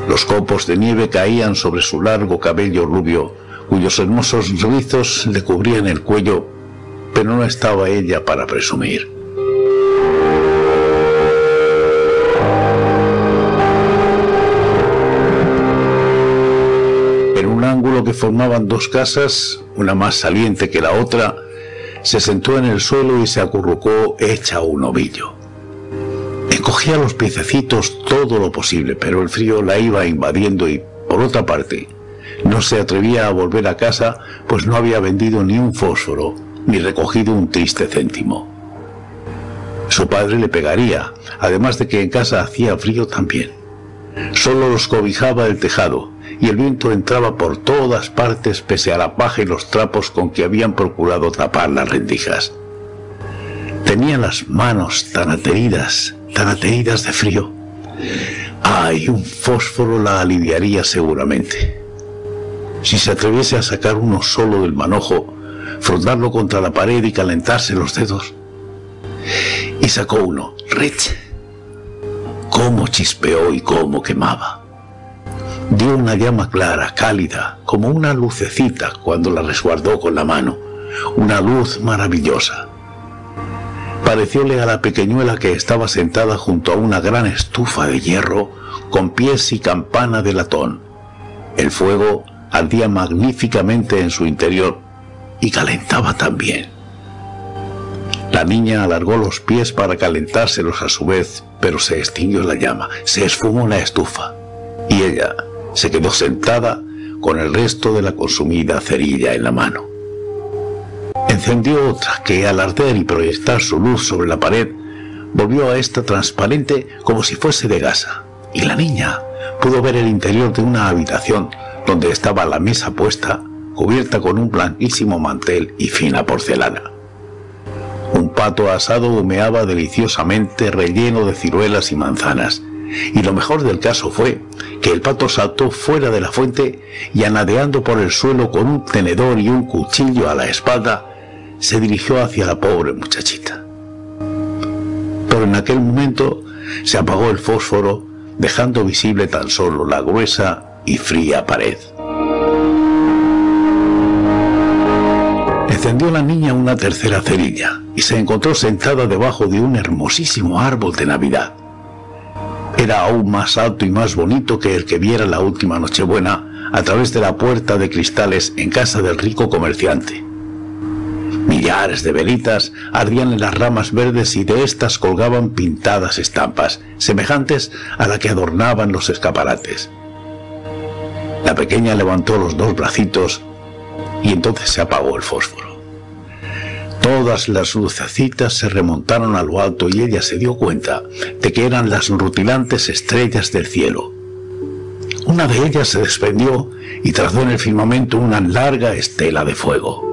Los copos de nieve caían sobre su largo cabello rubio, cuyos hermosos rizos le cubrían el cuello, pero no estaba ella para presumir. En un ángulo que formaban dos casas, una más saliente que la otra, se sentó en el suelo y se acurrucó hecha un ovillo. Encogía los piececitos todo lo posible, pero el frío la iba invadiendo y, por otra parte, no se atrevía a volver a casa, pues no había vendido ni un fósforo, ni recogido un triste céntimo. Su padre le pegaría, además de que en casa hacía frío también. Solo los cobijaba el tejado, y el viento entraba por todas partes pese a la paja y los trapos con que habían procurado tapar las rendijas. Tenía las manos tan ateridas, tan ateridas de frío. Ay, un fósforo la aliviaría seguramente. Si se atreviese a sacar uno solo del manojo, frotarlo contra la pared y calentarse los dedos. Y sacó uno, Rich. Cómo chispeó y cómo quemaba dio una llama clara, cálida, como una lucecita cuando la resguardó con la mano, una luz maravillosa. Parecióle a la pequeñuela que estaba sentada junto a una gran estufa de hierro con pies y campana de latón. El fuego ardía magníficamente en su interior y calentaba también. La niña alargó los pies para calentárselos a su vez, pero se extinguió la llama, se esfumó la estufa y ella, se quedó sentada con el resto de la consumida cerilla en la mano. Encendió otra que al arder y proyectar su luz sobre la pared, volvió a esta transparente como si fuese de gasa, y la niña pudo ver el interior de una habitación donde estaba la mesa puesta, cubierta con un blanquísimo mantel y fina porcelana. Un pato asado humeaba deliciosamente relleno de ciruelas y manzanas, y lo mejor del caso fue que el pato saltó fuera de la fuente y anadeando por el suelo con un tenedor y un cuchillo a la espalda, se dirigió hacia la pobre muchachita. Pero en aquel momento se apagó el fósforo, dejando visible tan solo la gruesa y fría pared. Encendió la niña una tercera cerilla y se encontró sentada debajo de un hermosísimo árbol de Navidad. Era aún más alto y más bonito que el que viera la última Nochebuena a través de la puerta de cristales en casa del rico comerciante. Millares de velitas ardían en las ramas verdes y de éstas colgaban pintadas estampas, semejantes a la que adornaban los escaparates. La pequeña levantó los dos bracitos y entonces se apagó el fósforo. Todas las lucecitas se remontaron a lo alto y ella se dio cuenta de que eran las rutilantes estrellas del cielo. Una de ellas se desprendió y trazó en el firmamento una larga estela de fuego.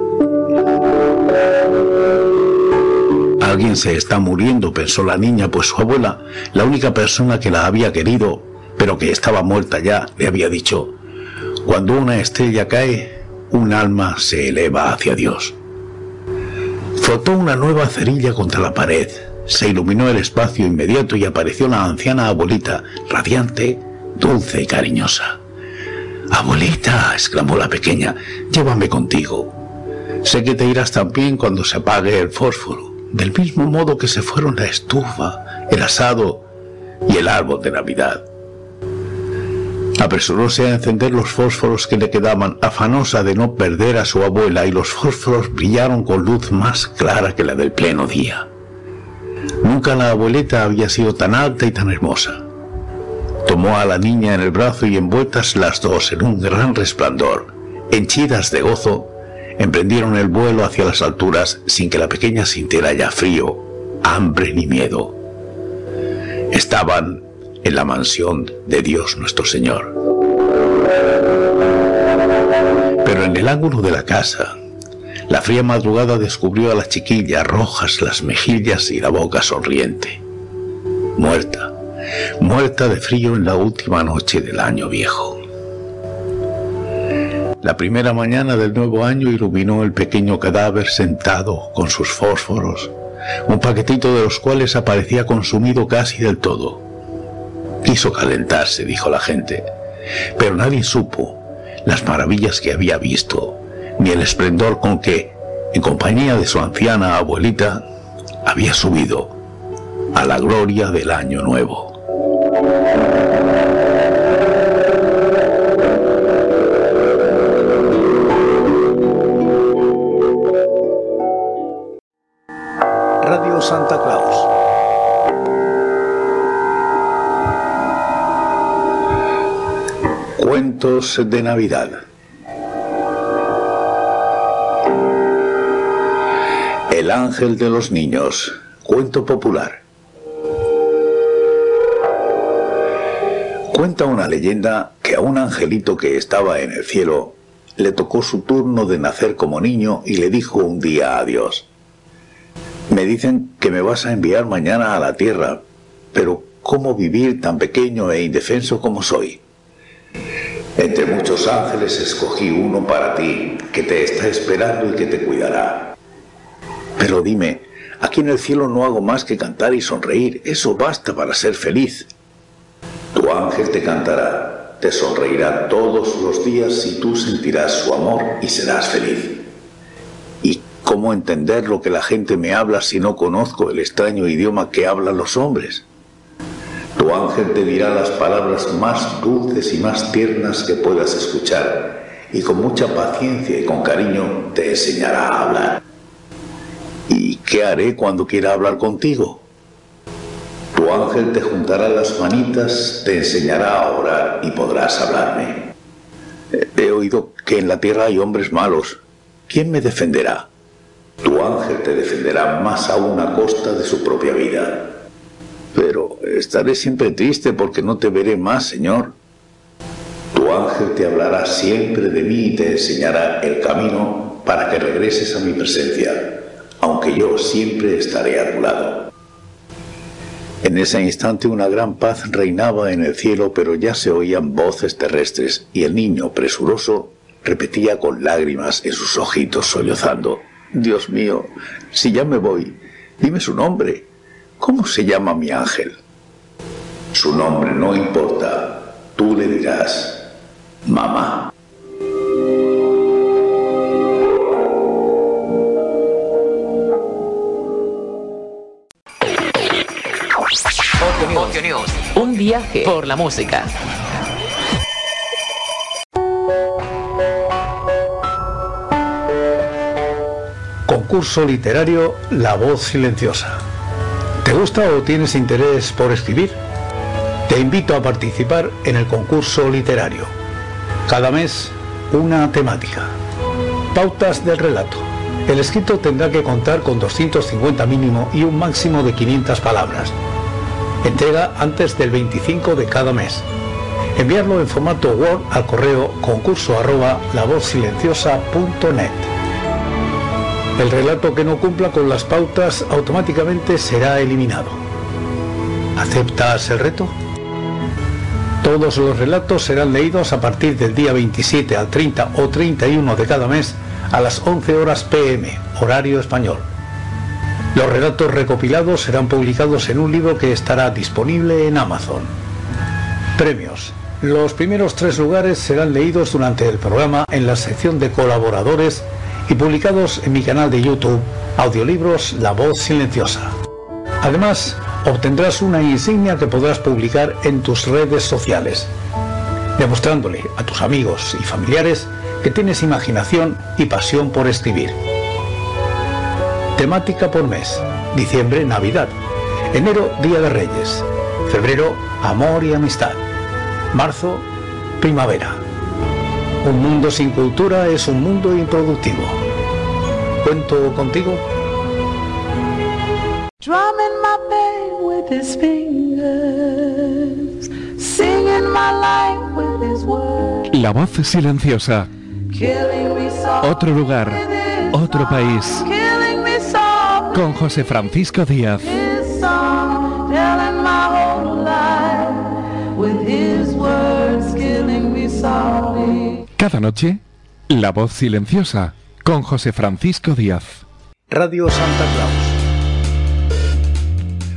Alguien se está muriendo, pensó la niña, pues su abuela, la única persona que la había querido, pero que estaba muerta ya, le había dicho, cuando una estrella cae, un alma se eleva hacia Dios. Frotó una nueva cerilla contra la pared, se iluminó el espacio inmediato y apareció la anciana abuelita, radiante, dulce y cariñosa. Abuelita, exclamó la pequeña, llévame contigo. Sé que te irás también cuando se apague el fósforo, del mismo modo que se fueron la estufa, el asado y el árbol de Navidad. Apresuróse a encender los fósforos que le quedaban, afanosa de no perder a su abuela, y los fósforos brillaron con luz más clara que la del pleno día. Nunca la abuelita había sido tan alta y tan hermosa. Tomó a la niña en el brazo y envueltas las dos en un gran resplandor, henchidas de gozo, emprendieron el vuelo hacia las alturas sin que la pequeña sintiera ya frío, hambre ni miedo. Estaban en la mansión de Dios nuestro Señor. Pero en el ángulo de la casa, la fría madrugada descubrió a la chiquilla rojas las mejillas y la boca sonriente. Muerta, muerta de frío en la última noche del año viejo. La primera mañana del nuevo año iluminó el pequeño cadáver sentado con sus fósforos, un paquetito de los cuales aparecía consumido casi del todo. Quiso calentarse, dijo la gente, pero nadie supo las maravillas que había visto, ni el esplendor con que, en compañía de su anciana abuelita, había subido a la gloria del año nuevo. De Navidad. El ángel de los niños. Cuento popular. Cuenta una leyenda que a un angelito que estaba en el cielo le tocó su turno de nacer como niño y le dijo un día a Dios, me dicen que me vas a enviar mañana a la tierra, pero ¿cómo vivir tan pequeño e indefenso como soy? Entre muchos ángeles escogí uno para ti, que te está esperando y que te cuidará. Pero dime, aquí en el cielo no hago más que cantar y sonreír, eso basta para ser feliz. Tu ángel te cantará, te sonreirá todos los días y tú sentirás su amor y serás feliz. ¿Y cómo entender lo que la gente me habla si no conozco el extraño idioma que hablan los hombres? Tu ángel te dirá las palabras más dulces y más tiernas que puedas escuchar y con mucha paciencia y con cariño te enseñará a hablar. ¿Y qué haré cuando quiera hablar contigo? Tu ángel te juntará las manitas, te enseñará a orar y podrás hablarme. He oído que en la tierra hay hombres malos. ¿Quién me defenderá? Tu ángel te defenderá más aún a costa de su propia vida. Pero estaré siempre triste porque no te veré más, Señor. Tu ángel te hablará siempre de mí y te enseñará el camino para que regreses a mi presencia, aunque yo siempre estaré a tu lado. En ese instante una gran paz reinaba en el cielo, pero ya se oían voces terrestres y el niño, presuroso, repetía con lágrimas en sus ojitos sollozando, Dios mío, si ya me voy, dime su nombre. ¿Cómo se llama mi ángel? Su nombre no importa, tú le dirás, mamá. News. Un viaje por la música. Concurso literario La voz silenciosa. ¿Te gusta o tienes interés por escribir? Te invito a participar en el concurso literario. Cada mes una temática. Pautas del relato. El escrito tendrá que contar con 250 mínimo y un máximo de 500 palabras. Entrega antes del 25 de cada mes. Enviarlo en formato Word al correo concurso. El relato que no cumpla con las pautas automáticamente será eliminado. ¿Aceptas el reto? Todos los relatos serán leídos a partir del día 27 al 30 o 31 de cada mes a las 11 horas pm, horario español. Los relatos recopilados serán publicados en un libro que estará disponible en Amazon. Premios. Los primeros tres lugares serán leídos durante el programa en la sección de colaboradores y publicados en mi canal de YouTube, Audiolibros La Voz Silenciosa. Además, obtendrás una insignia que podrás publicar en tus redes sociales, demostrándole a tus amigos y familiares que tienes imaginación y pasión por escribir. Temática por mes. Diciembre, Navidad. Enero, Día de Reyes. Febrero, Amor y Amistad. Marzo, Primavera. Un mundo sin cultura es un mundo improductivo. ¿Cuento contigo? La voz silenciosa. Otro lugar, otro país con José Francisco Díaz. Cada noche, La voz silenciosa con José Francisco Díaz. Radio Santa Claus.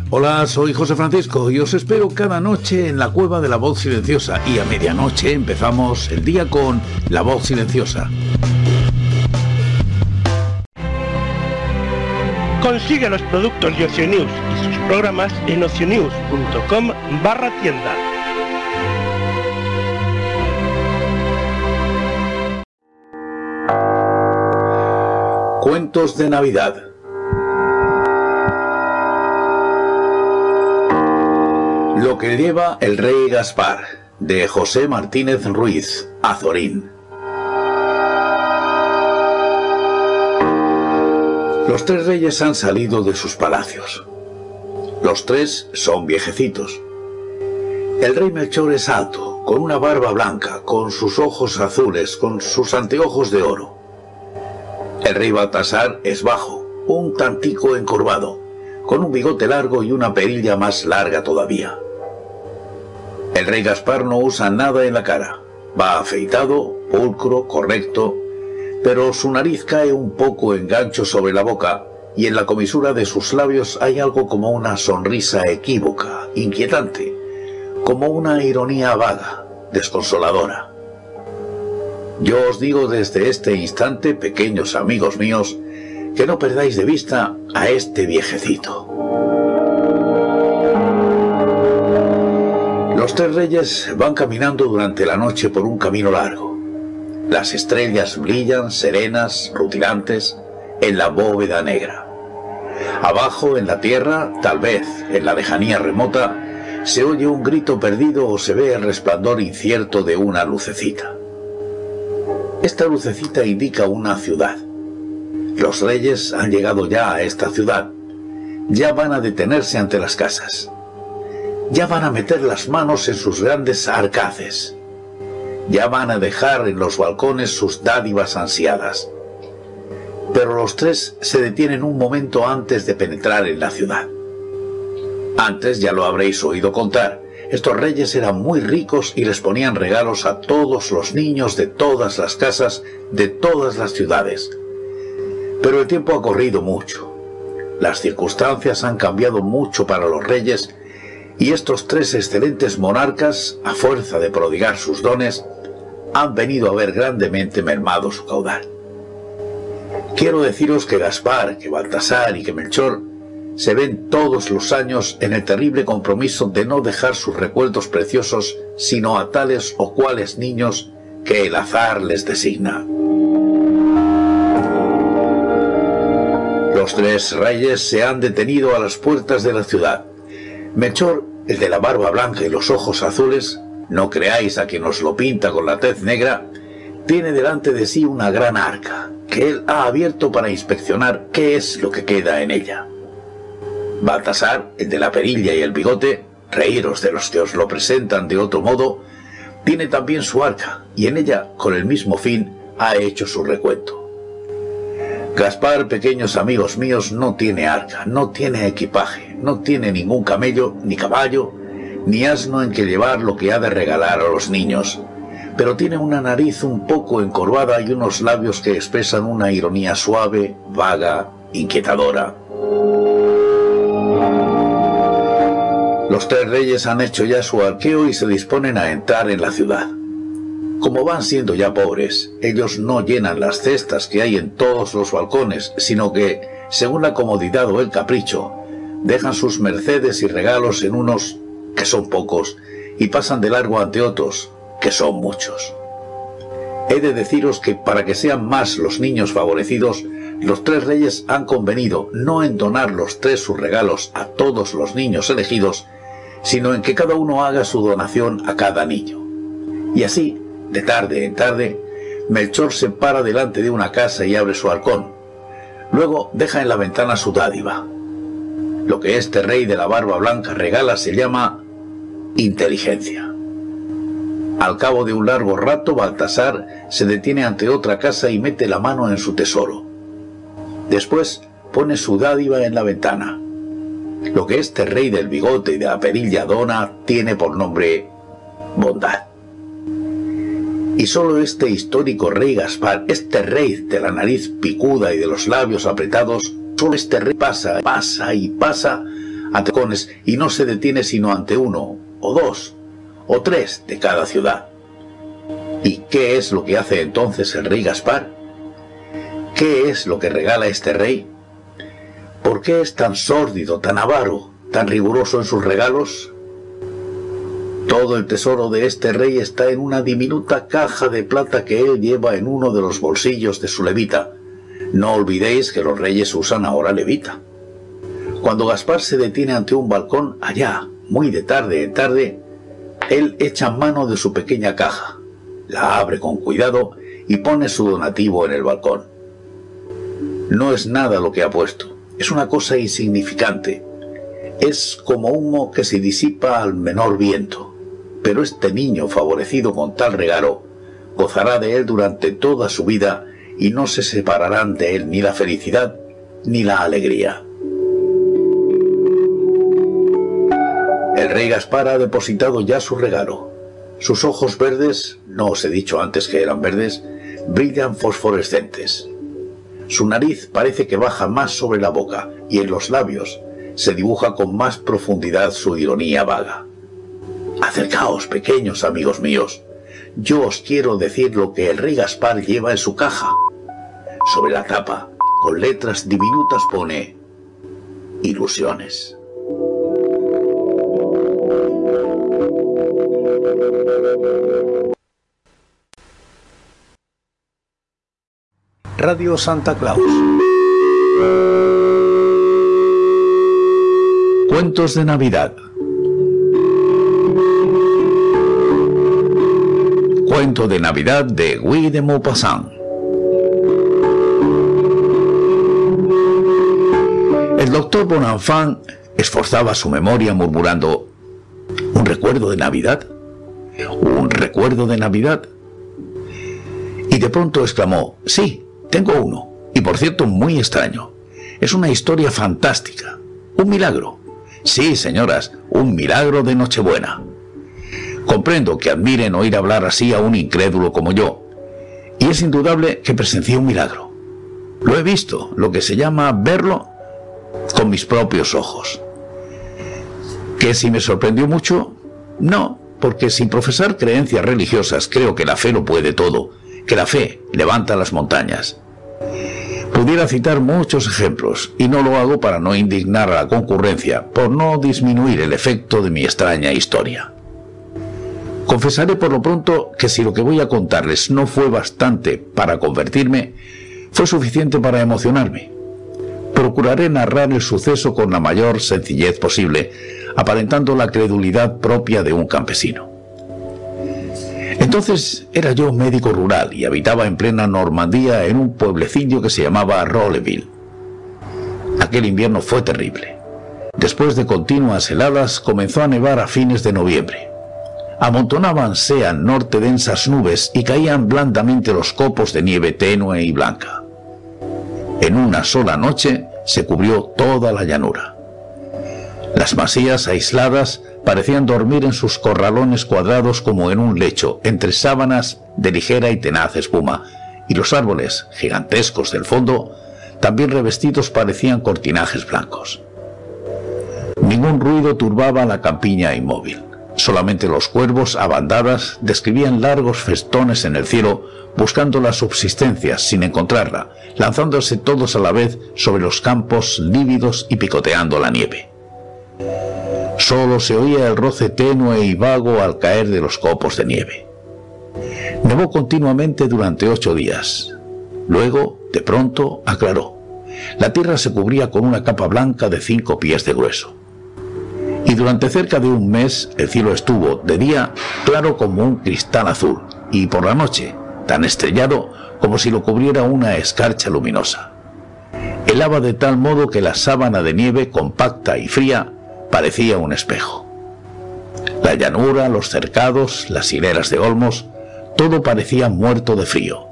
Hola, soy José Francisco y os espero cada noche en la cueva de la voz silenciosa y a medianoche empezamos el día con La voz silenciosa. Consigue los productos de Oceanews y sus programas en oceanews.com barra tienda. Cuentos de Navidad. Lo que lleva el rey Gaspar, de José Martínez Ruiz, Azorín. Los tres reyes han salido de sus palacios. Los tres son viejecitos. El rey Melchor es alto, con una barba blanca, con sus ojos azules, con sus anteojos de oro. El rey Baltasar es bajo, un tantico encorvado, con un bigote largo y una perilla más larga todavía. El rey Gaspar no usa nada en la cara. Va afeitado, pulcro, correcto, pero su nariz cae un poco en gancho sobre la boca y en la comisura de sus labios hay algo como una sonrisa equívoca, inquietante, como una ironía vaga, desconsoladora. Yo os digo desde este instante, pequeños amigos míos, que no perdáis de vista a este viejecito. Los tres reyes van caminando durante la noche por un camino largo. Las estrellas brillan serenas, rutilantes, en la bóveda negra. Abajo, en la tierra, tal vez en la lejanía remota, se oye un grito perdido o se ve el resplandor incierto de una lucecita. Esta lucecita indica una ciudad. Los reyes han llegado ya a esta ciudad. Ya van a detenerse ante las casas. Ya van a meter las manos en sus grandes arcaces Ya van a dejar en los balcones sus dádivas ansiadas. Pero los tres se detienen un momento antes de penetrar en la ciudad. Antes ya lo habréis oído contar, estos reyes eran muy ricos y les ponían regalos a todos los niños de todas las casas, de todas las ciudades. Pero el tiempo ha corrido mucho. Las circunstancias han cambiado mucho para los reyes y estos tres excelentes monarcas, a fuerza de prodigar sus dones, han venido a ver grandemente mermado su caudal. Quiero deciros que Gaspar, que Baltasar y que Melchor se ven todos los años en el terrible compromiso de no dejar sus recuerdos preciosos sino a tales o cuales niños que el azar les designa. Los tres reyes se han detenido a las puertas de la ciudad. Melchor, el de la barba blanca y los ojos azules, no creáis a quien os lo pinta con la tez negra, tiene delante de sí una gran arca, que él ha abierto para inspeccionar qué es lo que queda en ella. Baltasar, el de la perilla y el bigote, reíros de los que os lo presentan de otro modo, tiene también su arca, y en ella, con el mismo fin, ha hecho su recuento. Gaspar, pequeños amigos míos, no tiene arca, no tiene equipaje, no tiene ningún camello, ni caballo, ni asno en que llevar lo que ha de regalar a los niños, pero tiene una nariz un poco encorvada y unos labios que expresan una ironía suave, vaga, inquietadora. Los tres reyes han hecho ya su arqueo y se disponen a entrar en la ciudad. Como van siendo ya pobres, ellos no llenan las cestas que hay en todos los balcones, sino que, según la comodidad o el capricho, dejan sus mercedes y regalos en unos, que son pocos, y pasan de largo ante otros, que son muchos. He de deciros que para que sean más los niños favorecidos, los tres reyes han convenido no en donar los tres sus regalos a todos los niños elegidos, sino en que cada uno haga su donación a cada niño. Y así, de tarde en tarde, Melchor se para delante de una casa y abre su halcón. Luego deja en la ventana su dádiva. Lo que este rey de la barba blanca regala se llama inteligencia. Al cabo de un largo rato, Baltasar se detiene ante otra casa y mete la mano en su tesoro. Después pone su dádiva en la ventana lo que este rey del bigote y de la perilla dona tiene por nombre bondad. Y solo este histórico rey Gaspar, este rey de la nariz picuda y de los labios apretados, solo este rey pasa, pasa y pasa cones y no se detiene sino ante uno, o dos, o tres de cada ciudad. ¿Y qué es lo que hace entonces el rey Gaspar? ¿Qué es lo que regala este rey? ¿Por qué es tan sórdido, tan avaro, tan riguroso en sus regalos? Todo el tesoro de este rey está en una diminuta caja de plata que él lleva en uno de los bolsillos de su levita. No olvidéis que los reyes usan ahora levita. Cuando Gaspar se detiene ante un balcón, allá, muy de tarde en tarde, él echa mano de su pequeña caja, la abre con cuidado y pone su donativo en el balcón. No es nada lo que ha puesto es una cosa insignificante. Es como humo que se disipa al menor viento. Pero este niño favorecido con tal regalo gozará de él durante toda su vida y no se separarán de él ni la felicidad ni la alegría. El rey Gaspar ha depositado ya su regalo. Sus ojos verdes, no os he dicho antes que eran verdes, brillan fosforescentes. Su nariz parece que baja más sobre la boca y en los labios se dibuja con más profundidad su ironía vaga. Acercaos, pequeños amigos míos. Yo os quiero decir lo que el rey Gaspar lleva en su caja. Sobre la tapa, con letras diminutas pone ilusiones. Radio Santa Claus. Cuentos de Navidad. Cuento de Navidad de Guy de Maupassant. El doctor Bonenfant esforzaba su memoria murmurando, ¿un recuerdo de Navidad? ¿Un recuerdo de Navidad? Y de pronto exclamó, sí, tengo uno, y por cierto muy extraño. Es una historia fantástica, un milagro. Sí, señoras, un milagro de Nochebuena. Comprendo que admiren oír hablar así a un incrédulo como yo, y es indudable que presencié un milagro. Lo he visto, lo que se llama verlo con mis propios ojos. ¿Que si me sorprendió mucho? No, porque sin profesar creencias religiosas creo que la fe lo puede todo, que la fe levanta las montañas. Pudiera citar muchos ejemplos, y no lo hago para no indignar a la concurrencia, por no disminuir el efecto de mi extraña historia. Confesaré por lo pronto que si lo que voy a contarles no fue bastante para convertirme, fue suficiente para emocionarme. Procuraré narrar el suceso con la mayor sencillez posible, aparentando la credulidad propia de un campesino. Entonces era yo médico rural y habitaba en plena Normandía en un pueblecillo que se llamaba Rolleville. Aquel invierno fue terrible. Después de continuas heladas comenzó a nevar a fines de noviembre. Amontonábanse al norte densas nubes y caían blandamente los copos de nieve tenue y blanca. En una sola noche se cubrió toda la llanura. Las masías aisladas parecían dormir en sus corralones cuadrados como en un lecho, entre sábanas de ligera y tenaz espuma, y los árboles, gigantescos del fondo, también revestidos parecían cortinajes blancos. Ningún ruido turbaba la campiña inmóvil. Solamente los cuervos a bandadas describían largos festones en el cielo buscando la subsistencia sin encontrarla, lanzándose todos a la vez sobre los campos lívidos y picoteando la nieve. Solo se oía el roce tenue y vago al caer de los copos de nieve. Nevó continuamente durante ocho días. Luego, de pronto, aclaró. La tierra se cubría con una capa blanca de cinco pies de grueso. Y durante cerca de un mes el cielo estuvo, de día, claro como un cristal azul, y por la noche, tan estrellado como si lo cubriera una escarcha luminosa. Helaba de tal modo que la sábana de nieve, compacta y fría, parecía un espejo. La llanura, los cercados, las hileras de olmos, todo parecía muerto de frío.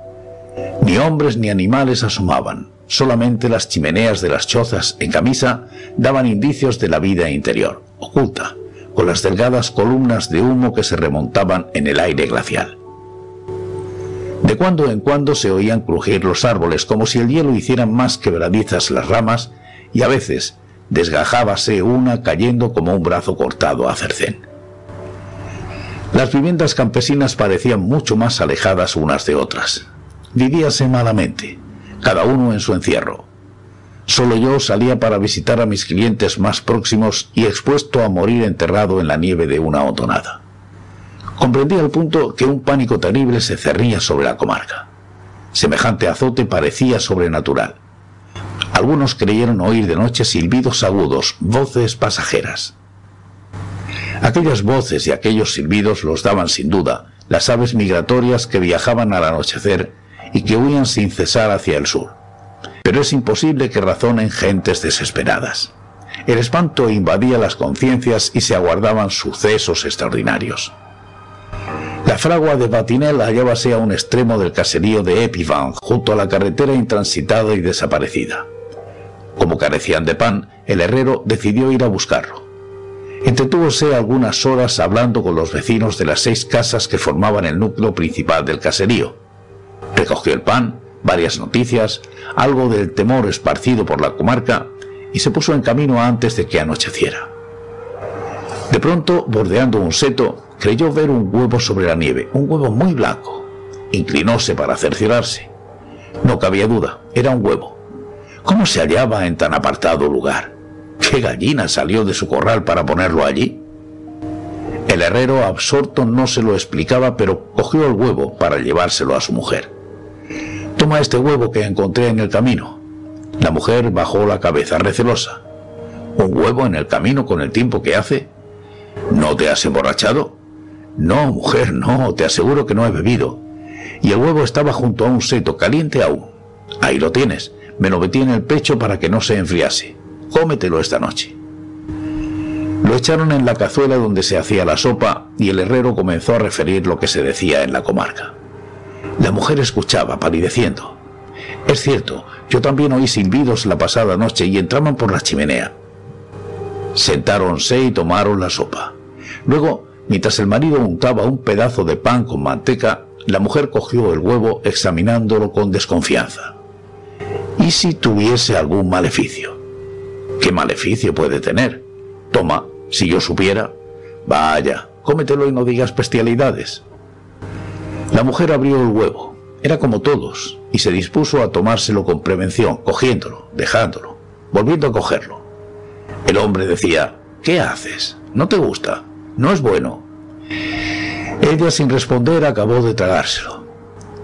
Ni hombres ni animales asomaban, solamente las chimeneas de las chozas en camisa daban indicios de la vida interior, oculta, con las delgadas columnas de humo que se remontaban en el aire glacial. De cuando en cuando se oían crujir los árboles como si el hielo hiciera más quebradizas las ramas y a veces desgajábase una cayendo como un brazo cortado a cercén. Las viviendas campesinas parecían mucho más alejadas unas de otras. Vivíase malamente, cada uno en su encierro. Solo yo salía para visitar a mis clientes más próximos y expuesto a morir enterrado en la nieve de una otonada. Comprendí al punto que un pánico terrible se cerría sobre la comarca. Semejante azote parecía sobrenatural algunos creyeron oír de noche silbidos agudos, voces pasajeras. Aquellas voces y aquellos silbidos los daban sin duda las aves migratorias que viajaban al anochecer y que huían sin cesar hacia el sur. Pero es imposible que razonen gentes desesperadas. El espanto invadía las conciencias y se aguardaban sucesos extraordinarios. La fragua de Batinel hallábase a un extremo del caserío de Epivan, junto a la carretera intransitada y desaparecida. Como carecían de pan, el herrero decidió ir a buscarlo. Entretúvose algunas horas hablando con los vecinos de las seis casas que formaban el núcleo principal del caserío. Recogió el pan, varias noticias, algo del temor esparcido por la comarca y se puso en camino antes de que anocheciera. De pronto, bordeando un seto, creyó ver un huevo sobre la nieve, un huevo muy blanco. Inclinóse para cerciorarse. No cabía duda, era un huevo. ¿Cómo se hallaba en tan apartado lugar? ¿Qué gallina salió de su corral para ponerlo allí? El herrero absorto no se lo explicaba, pero cogió el huevo para llevárselo a su mujer. Toma este huevo que encontré en el camino. La mujer bajó la cabeza recelosa. ¿Un huevo en el camino con el tiempo que hace? ¿No te has emborrachado? No, mujer, no, te aseguro que no he bebido. Y el huevo estaba junto a un seto caliente aún. Ahí lo tienes. Me lo metí en el pecho para que no se enfriase. Cómetelo esta noche. Lo echaron en la cazuela donde se hacía la sopa y el herrero comenzó a referir lo que se decía en la comarca. La mujer escuchaba, palideciendo. Es cierto, yo también oí silbidos la pasada noche y entraban por la chimenea. Sentáronse y tomaron la sopa. Luego, mientras el marido untaba un pedazo de pan con manteca, la mujer cogió el huevo examinándolo con desconfianza. ¿Y si tuviese algún maleficio? ¿Qué maleficio puede tener? Toma, si yo supiera. Vaya, cómetelo y no digas bestialidades. La mujer abrió el huevo. Era como todos, y se dispuso a tomárselo con prevención, cogiéndolo, dejándolo, volviendo a cogerlo. El hombre decía, ¿qué haces? ¿No te gusta? No es bueno. Ella, sin responder, acabó de tragárselo.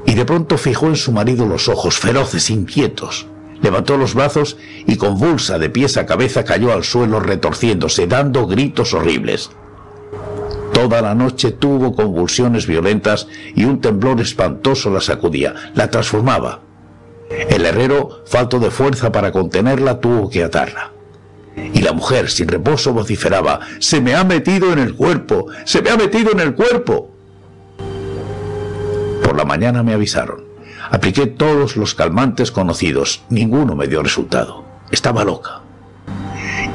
Y de pronto fijó en su marido los ojos feroces, inquietos. Levantó los brazos y convulsa de pies a cabeza cayó al suelo retorciéndose, dando gritos horribles. Toda la noche tuvo convulsiones violentas y un temblor espantoso la sacudía, la transformaba. El herrero, falto de fuerza para contenerla, tuvo que atarla. Y la mujer, sin reposo, vociferaba, Se me ha metido en el cuerpo, se me ha metido en el cuerpo. Por la mañana me avisaron. Apliqué todos los calmantes conocidos, ninguno me dio resultado. Estaba loca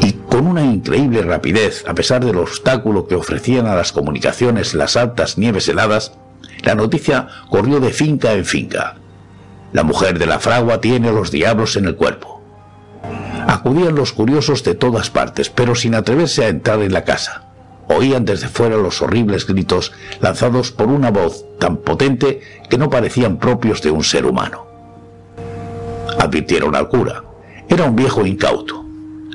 y con una increíble rapidez, a pesar del obstáculo que ofrecían a las comunicaciones las altas nieves heladas, la noticia corrió de finca en finca. La mujer de la fragua tiene los diablos en el cuerpo. Acudían los curiosos de todas partes, pero sin atreverse a entrar en la casa. Oían desde fuera los horribles gritos lanzados por una voz tan potente que no parecían propios de un ser humano. Advirtieron al cura. Era un viejo incauto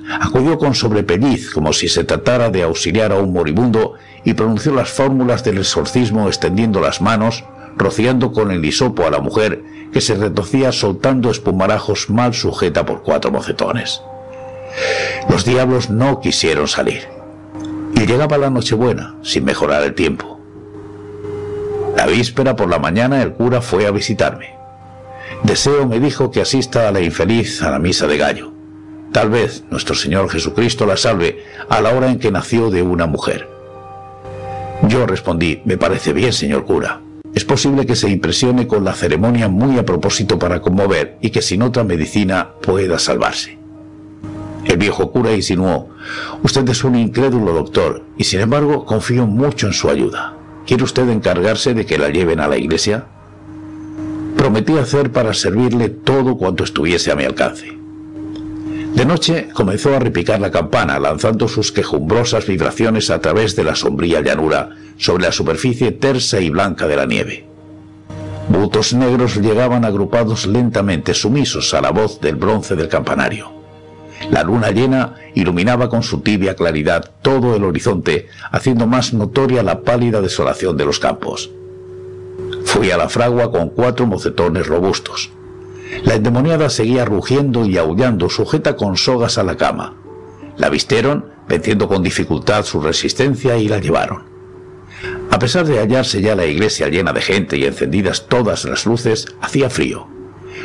Acudió con sobrepelliz, como si se tratara de auxiliar a un moribundo, y pronunció las fórmulas del exorcismo extendiendo las manos, rociando con el hisopo a la mujer, que se retocía soltando espumarajos mal sujeta por cuatro mocetones. Los diablos no quisieron salir. Y llegaba la Nochebuena, sin mejorar el tiempo. La víspera por la mañana el cura fue a visitarme. Deseo me dijo que asista a la infeliz a la misa de gallo. Tal vez nuestro Señor Jesucristo la salve a la hora en que nació de una mujer. Yo respondí, me parece bien, señor cura. Es posible que se impresione con la ceremonia muy a propósito para conmover y que sin otra medicina pueda salvarse. El viejo cura insinuó, usted es un incrédulo doctor y sin embargo confío mucho en su ayuda. ¿Quiere usted encargarse de que la lleven a la iglesia? Prometí hacer para servirle todo cuanto estuviese a mi alcance. De noche comenzó a repicar la campana, lanzando sus quejumbrosas vibraciones a través de la sombría llanura sobre la superficie tersa y blanca de la nieve. Bultos negros llegaban agrupados lentamente, sumisos a la voz del bronce del campanario. La luna llena iluminaba con su tibia claridad todo el horizonte, haciendo más notoria la pálida desolación de los campos. Fui a la fragua con cuatro mocetones robustos. La endemoniada seguía rugiendo y aullando, sujeta con sogas a la cama. La vistieron, venciendo con dificultad su resistencia, y la llevaron. A pesar de hallarse ya la iglesia llena de gente y encendidas todas las luces, hacía frío.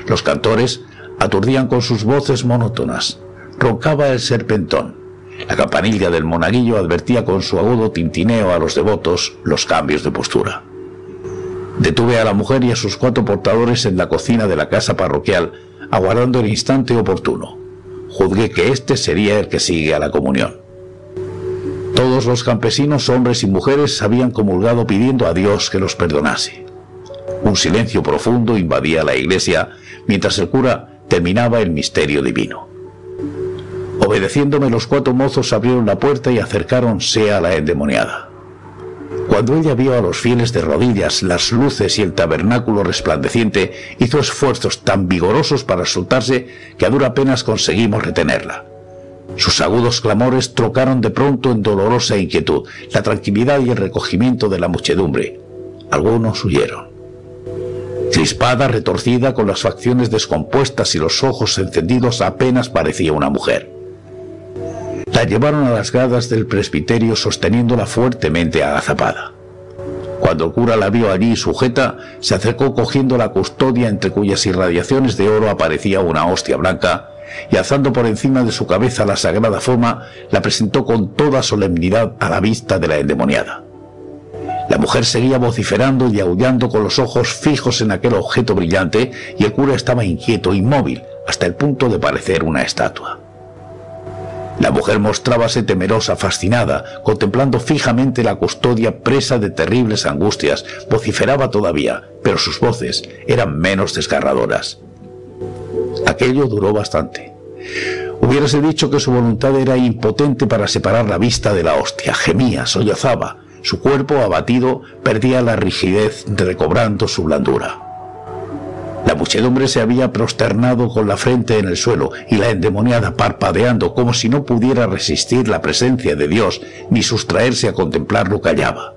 Los cantores aturdían con sus voces monótonas. Roncaba el serpentón. La campanilla del monaguillo advertía con su agudo tintineo a los devotos los cambios de postura. Detuve a la mujer y a sus cuatro portadores en la cocina de la casa parroquial, aguardando el instante oportuno. Juzgué que este sería el que sigue a la comunión. Todos los campesinos, hombres y mujeres, habían comulgado pidiendo a Dios que los perdonase. Un silencio profundo invadía la iglesia mientras el cura terminaba el misterio divino. Obedeciéndome, los cuatro mozos abrieron la puerta y acercáronse a la endemoniada. Cuando ella vio a los fieles de rodillas, las luces y el tabernáculo resplandeciente, hizo esfuerzos tan vigorosos para soltarse que a dura penas conseguimos retenerla. Sus agudos clamores trocaron de pronto en dolorosa inquietud, la tranquilidad y el recogimiento de la muchedumbre. Algunos huyeron. Crispada, retorcida, con las facciones descompuestas y los ojos encendidos, apenas parecía una mujer. La llevaron a las gradas del presbiterio sosteniéndola fuertemente agazapada. Cuando el cura la vio allí sujeta, se acercó cogiendo la custodia entre cuyas irradiaciones de oro aparecía una hostia blanca, y alzando por encima de su cabeza la sagrada forma, la presentó con toda solemnidad a la vista de la endemoniada. La mujer seguía vociferando y aullando con los ojos fijos en aquel objeto brillante y el cura estaba inquieto, inmóvil, hasta el punto de parecer una estatua. La mujer mostrábase temerosa, fascinada, contemplando fijamente la custodia presa de terribles angustias, vociferaba todavía, pero sus voces eran menos desgarradoras. Aquello duró bastante. Hubiérase dicho que su voluntad era impotente para separar la vista de la hostia, gemía, sollozaba, su cuerpo abatido perdía la rigidez recobrando su blandura. La muchedumbre se había prosternado con la frente en el suelo y la endemoniada parpadeando como si no pudiera resistir la presencia de Dios ni sustraerse a contemplarlo callaba.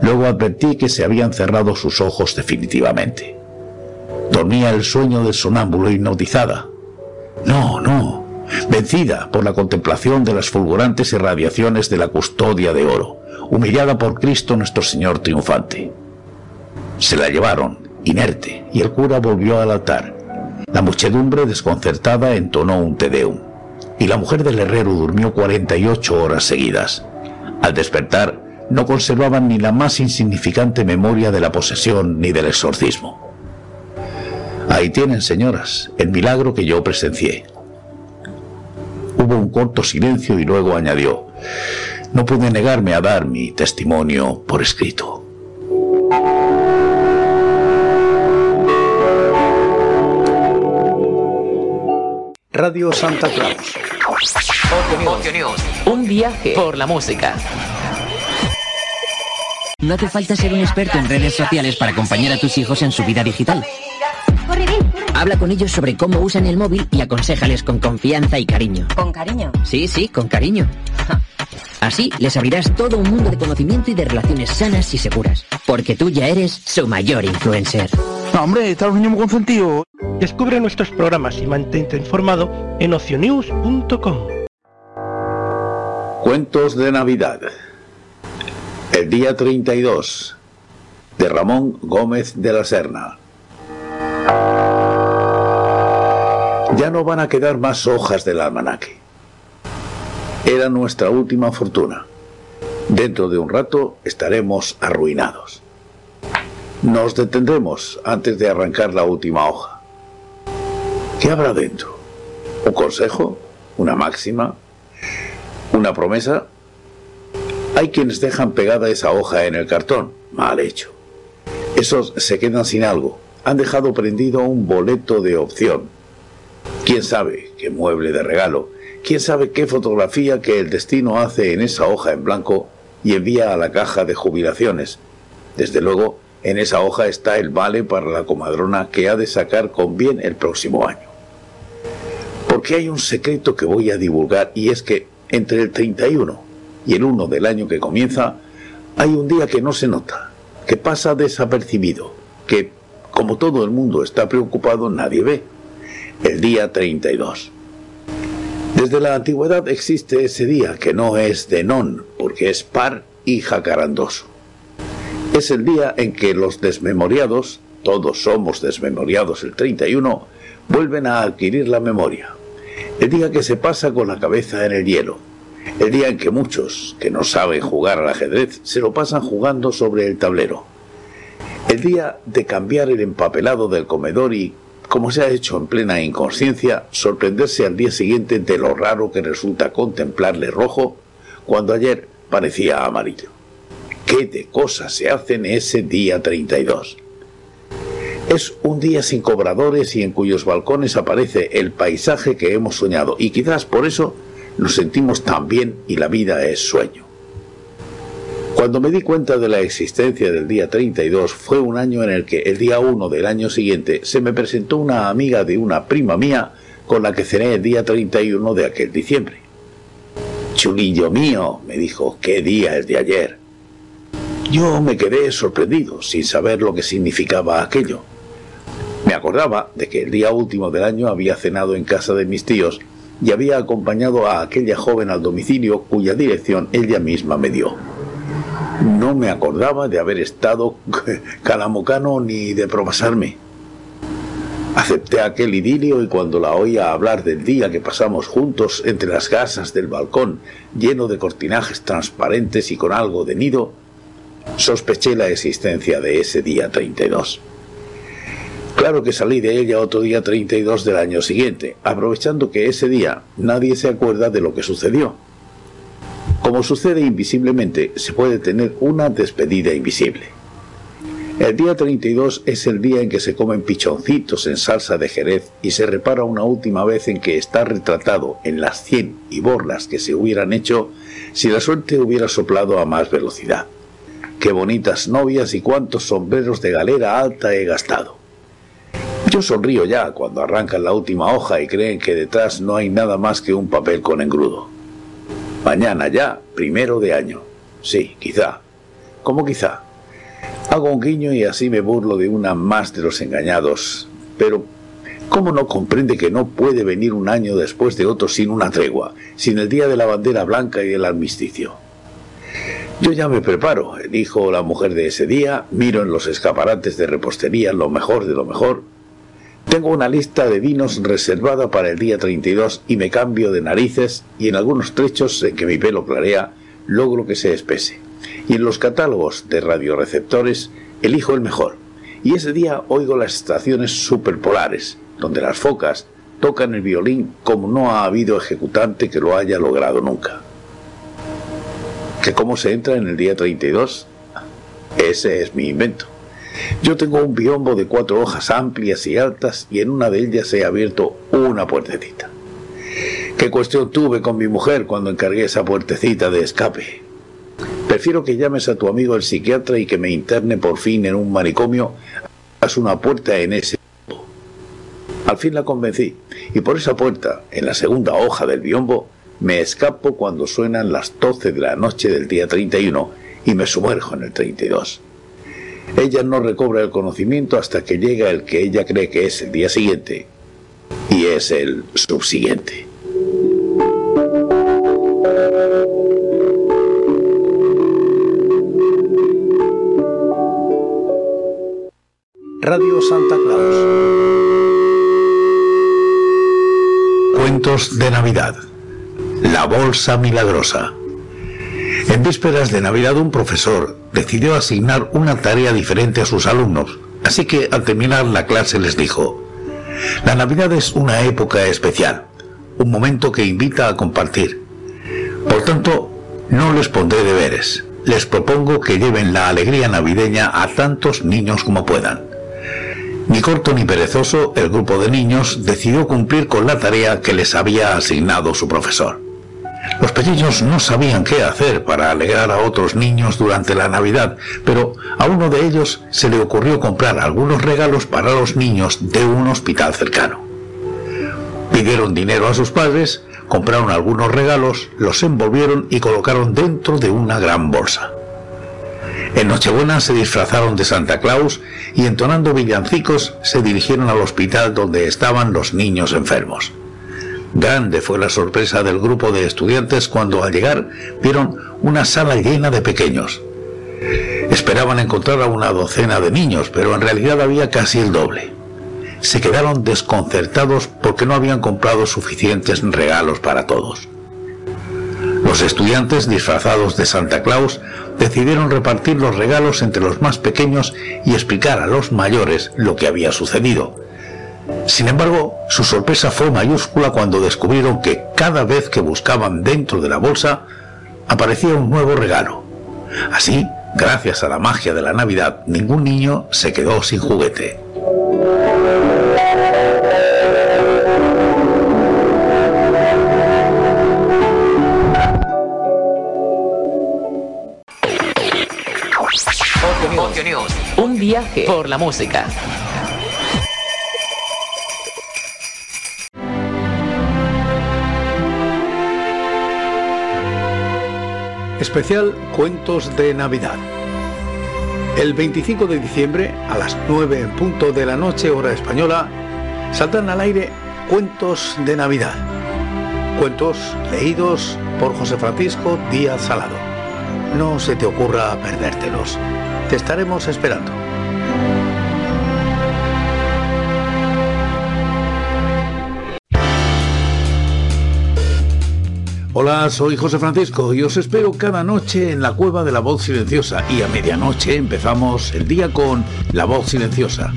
Luego advertí que se habían cerrado sus ojos definitivamente. Dormía el sueño del sonámbulo hipnotizada. No, no, vencida por la contemplación de las fulgurantes irradiaciones de la custodia de oro, humillada por Cristo nuestro Señor triunfante. Se la llevaron, inerte, y el cura volvió al altar. La muchedumbre desconcertada entonó un tedeum, y la mujer del herrero durmió 48 horas seguidas. Al despertar, no conservaban ni la más insignificante memoria de la posesión ni del exorcismo. Ahí tienen, señoras, el milagro que yo presencié. Hubo un corto silencio y luego añadió, no pude negarme a dar mi testimonio por escrito. Radio Santa Claus. Un viaje por la música. No hace falta ser un experto en redes sociales para acompañar a tus hijos en su vida digital. Habla con ellos sobre cómo usan el móvil y aconsejales con confianza y cariño. ¿Con cariño? Sí, sí, con cariño. Así les abrirás todo un mundo de conocimiento y de relaciones sanas y seguras. Porque tú ya eres su mayor influencer. No, hombre, están los niños muy consentidos. Descubre nuestros programas y mantente informado en ocionews.com. Cuentos de Navidad. El día 32. De Ramón Gómez de la Serna. Ya no van a quedar más hojas del almanaque. Era nuestra última fortuna. Dentro de un rato estaremos arruinados. Nos detendremos antes de arrancar la última hoja. ¿Qué habrá dentro? ¿Un consejo? ¿Una máxima? ¿Una promesa? Hay quienes dejan pegada esa hoja en el cartón. Mal hecho. Esos se quedan sin algo. Han dejado prendido un boleto de opción. ¿Quién sabe qué mueble de regalo? ¿Quién sabe qué fotografía que el destino hace en esa hoja en blanco y envía a la caja de jubilaciones? Desde luego, en esa hoja está el vale para la comadrona que ha de sacar con bien el próximo año. Porque hay un secreto que voy a divulgar y es que entre el 31 y el 1 del año que comienza hay un día que no se nota, que pasa desapercibido, que como todo el mundo está preocupado nadie ve. El día 32. Desde la antigüedad existe ese día que no es de non, porque es par y jacarandoso es el día en que los desmemoriados, todos somos desmemoriados el 31, vuelven a adquirir la memoria. El día que se pasa con la cabeza en el hielo. El día en que muchos, que no saben jugar al ajedrez, se lo pasan jugando sobre el tablero. El día de cambiar el empapelado del comedor y, como se ha hecho en plena inconsciencia, sorprenderse al día siguiente de lo raro que resulta contemplarle rojo cuando ayer parecía amarillo qué de cosas se hacen ese día 32. Es un día sin cobradores y en cuyos balcones aparece el paisaje que hemos soñado y quizás por eso nos sentimos tan bien y la vida es sueño. Cuando me di cuenta de la existencia del día 32 fue un año en el que el día 1 del año siguiente se me presentó una amiga de una prima mía con la que cené el día 31 de aquel diciembre. Chulillo mío, me dijo, qué día es de ayer. Yo me quedé sorprendido, sin saber lo que significaba aquello. Me acordaba de que el día último del año había cenado en casa de mis tíos y había acompañado a aquella joven al domicilio cuya dirección ella misma me dio. No me acordaba de haber estado calamocano ni de propasarme. Acepté aquel idilio y cuando la oía hablar del día que pasamos juntos entre las gasas del balcón, lleno de cortinajes transparentes y con algo de nido, Sospeché la existencia de ese día 32. Claro que salí de ella otro día 32 del año siguiente, aprovechando que ese día nadie se acuerda de lo que sucedió. Como sucede invisiblemente, se puede tener una despedida invisible. El día 32 es el día en que se comen pichoncitos en salsa de jerez y se repara una última vez en que está retratado en las 100 y borlas que se hubieran hecho si la suerte hubiera soplado a más velocidad. Qué bonitas novias y cuántos sombreros de galera alta he gastado. Yo sonrío ya cuando arrancan la última hoja y creen que detrás no hay nada más que un papel con engrudo. Mañana ya, primero de año. Sí, quizá. ¿Cómo quizá? Hago un guiño y así me burlo de una más de los engañados. Pero, ¿cómo no comprende que no puede venir un año después de otro sin una tregua, sin el día de la bandera blanca y del armisticio? Yo ya me preparo, elijo la mujer de ese día, miro en los escaparates de repostería lo mejor de lo mejor, tengo una lista de vinos reservada para el día 32 y me cambio de narices y en algunos trechos en que mi pelo clarea logro que se espese. Y en los catálogos de radioreceptores elijo el mejor. Y ese día oigo las estaciones superpolares, donde las focas tocan el violín como no ha habido ejecutante que lo haya logrado nunca. ¿Que cómo se entra en el día 32? Ese es mi invento. Yo tengo un biombo de cuatro hojas amplias y altas y en una de ellas he abierto una puertecita. ¿Qué cuestión tuve con mi mujer cuando encargué esa puertecita de escape? Prefiero que llames a tu amigo el psiquiatra y que me interne por fin en un manicomio. Haz una puerta en ese. Al fin la convencí, y por esa puerta, en la segunda hoja del biombo, me escapo cuando suenan las doce de la noche del día 31 y me sumerjo en el 32. Ella no recobra el conocimiento hasta que llega el que ella cree que es el día siguiente, y es el subsiguiente. Radio Santa Claus. Cuentos de Navidad. La Bolsa Milagrosa. En vísperas de Navidad un profesor decidió asignar una tarea diferente a sus alumnos, así que al terminar la clase les dijo, la Navidad es una época especial, un momento que invita a compartir. Por tanto, no les pondré deberes, les propongo que lleven la alegría navideña a tantos niños como puedan. Ni corto ni perezoso, el grupo de niños decidió cumplir con la tarea que les había asignado su profesor. Los pequeños no sabían qué hacer para alegrar a otros niños durante la Navidad, pero a uno de ellos se le ocurrió comprar algunos regalos para los niños de un hospital cercano. Pidieron dinero a sus padres, compraron algunos regalos, los envolvieron y colocaron dentro de una gran bolsa. En Nochebuena se disfrazaron de Santa Claus y entonando villancicos se dirigieron al hospital donde estaban los niños enfermos. Grande fue la sorpresa del grupo de estudiantes cuando al llegar vieron una sala llena de pequeños. Esperaban encontrar a una docena de niños, pero en realidad había casi el doble. Se quedaron desconcertados porque no habían comprado suficientes regalos para todos. Los estudiantes disfrazados de Santa Claus decidieron repartir los regalos entre los más pequeños y explicar a los mayores lo que había sucedido sin embargo, su sorpresa fue mayúscula cuando descubrieron que cada vez que buscaban dentro de la bolsa, aparecía un nuevo regalo. Así, gracias a la magia de la Navidad, ningún niño se quedó sin juguete. Un viaje por la música. Especial Cuentos de Navidad. El 25 de diciembre, a las 9 en punto de la noche, hora española, saltan al aire Cuentos de Navidad. Cuentos leídos por José Francisco Díaz Salado. No se te ocurra perdértelos. Te estaremos esperando. Hola, soy José Francisco y os espero cada noche en la Cueva de la Voz Silenciosa y a medianoche empezamos el día con La Voz Silenciosa.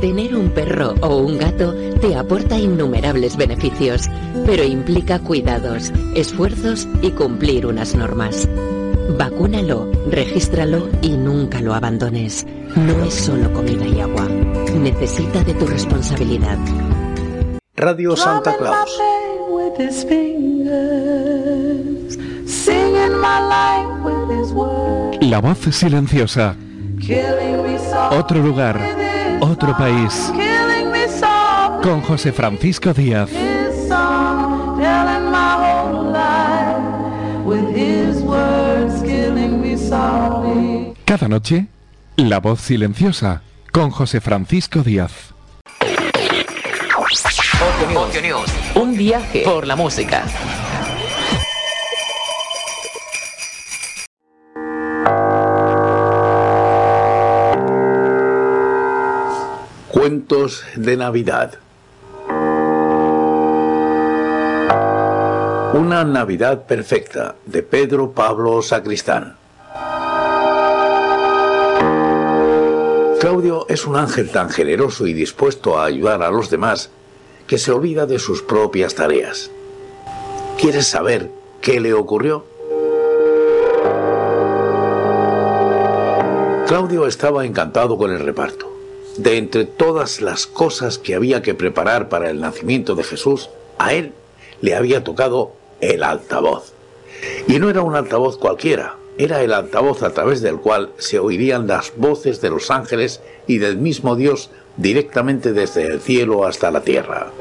Tener un perro o un gato te aporta innumerables beneficios, pero implica cuidados, esfuerzos y cumplir unas normas. Vacúnalo, regístralo y nunca lo abandones. No es solo comida y agua. Necesita de tu responsabilidad. Radio Santa Claus. La voz silenciosa. Otro lugar, otro país. Con José Francisco Díaz. Cada noche, La voz silenciosa con José Francisco Díaz. Ocio News. Un viaje por la música. Cuentos de Navidad. Una Navidad perfecta de Pedro Pablo Sacristán. Claudio es un ángel tan generoso y dispuesto a ayudar a los demás que se olvida de sus propias tareas. ¿Quieres saber qué le ocurrió? Claudio estaba encantado con el reparto. De entre todas las cosas que había que preparar para el nacimiento de Jesús, a él le había tocado el altavoz. Y no era un altavoz cualquiera, era el altavoz a través del cual se oirían las voces de los ángeles y del mismo Dios directamente desde el cielo hasta la tierra.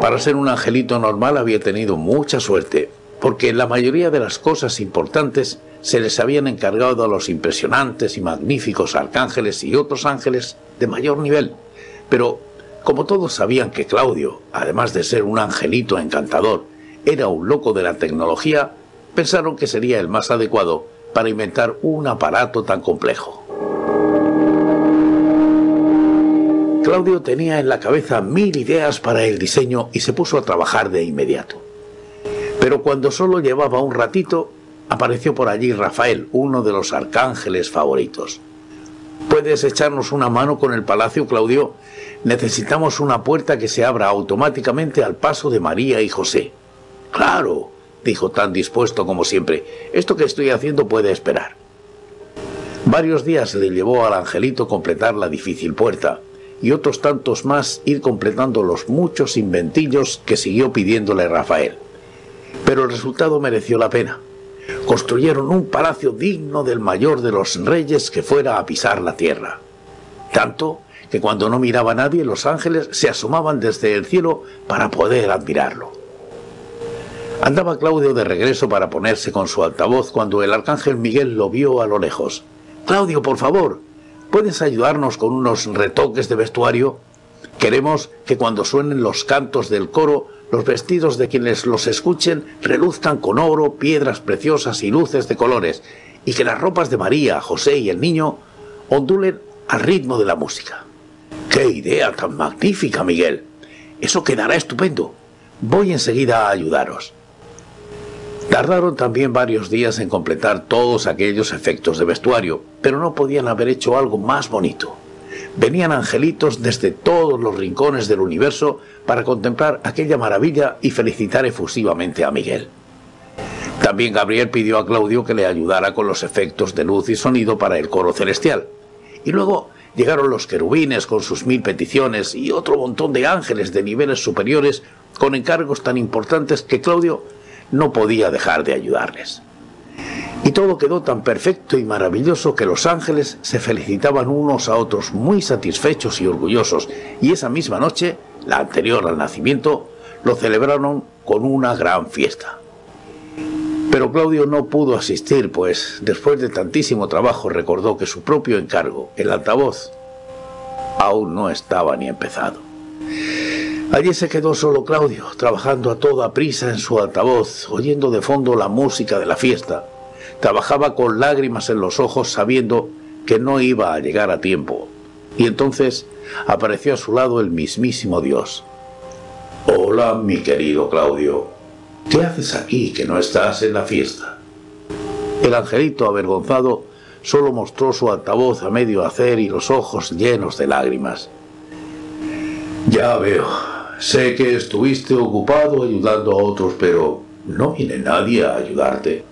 Para ser un angelito normal había tenido mucha suerte, porque la mayoría de las cosas importantes se les habían encargado a los impresionantes y magníficos arcángeles y otros ángeles de mayor nivel. Pero como todos sabían que Claudio, además de ser un angelito encantador, era un loco de la tecnología, pensaron que sería el más adecuado para inventar un aparato tan complejo. Claudio tenía en la cabeza mil ideas para el diseño y se puso a trabajar de inmediato. Pero cuando solo llevaba un ratito, apareció por allí Rafael, uno de los arcángeles favoritos. ¿Puedes echarnos una mano con el palacio, Claudio? Necesitamos una puerta que se abra automáticamente al paso de María y José. Claro, dijo tan dispuesto como siempre. Esto que estoy haciendo puede esperar. Varios días le llevó al angelito completar la difícil puerta, y otros tantos más ir completando los muchos inventillos que siguió pidiéndole Rafael. Pero el resultado mereció la pena. Construyeron un palacio digno del mayor de los reyes que fuera a pisar la tierra. Tanto que cuando no miraba a nadie los ángeles se asomaban desde el cielo para poder admirarlo. Andaba Claudio de regreso para ponerse con su altavoz cuando el arcángel Miguel lo vio a lo lejos. Claudio, por favor, ¿Puedes ayudarnos con unos retoques de vestuario? Queremos que cuando suenen los cantos del coro, los vestidos de quienes los escuchen reluzcan con oro, piedras preciosas y luces de colores, y que las ropas de María, José y el niño ondulen al ritmo de la música. ¡Qué idea tan magnífica, Miguel! Eso quedará estupendo. Voy enseguida a ayudaros. Tardaron también varios días en completar todos aquellos efectos de vestuario, pero no podían haber hecho algo más bonito. Venían angelitos desde todos los rincones del universo para contemplar aquella maravilla y felicitar efusivamente a Miguel. También Gabriel pidió a Claudio que le ayudara con los efectos de luz y sonido para el coro celestial. Y luego llegaron los querubines con sus mil peticiones y otro montón de ángeles de niveles superiores con encargos tan importantes que Claudio no podía dejar de ayudarles. Y todo quedó tan perfecto y maravilloso que los ángeles se felicitaban unos a otros muy satisfechos y orgullosos, y esa misma noche, la anterior al nacimiento, lo celebraron con una gran fiesta. Pero Claudio no pudo asistir, pues después de tantísimo trabajo recordó que su propio encargo, el altavoz, aún no estaba ni empezado. Allí se quedó solo Claudio, trabajando a toda prisa en su altavoz, oyendo de fondo la música de la fiesta. Trabajaba con lágrimas en los ojos sabiendo que no iba a llegar a tiempo. Y entonces apareció a su lado el mismísimo Dios. Hola, mi querido Claudio. ¿Qué haces aquí que no estás en la fiesta? El angelito, avergonzado, solo mostró su altavoz a medio hacer y los ojos llenos de lágrimas. Ya veo, sé que estuviste ocupado ayudando a otros, pero no viene nadie a ayudarte.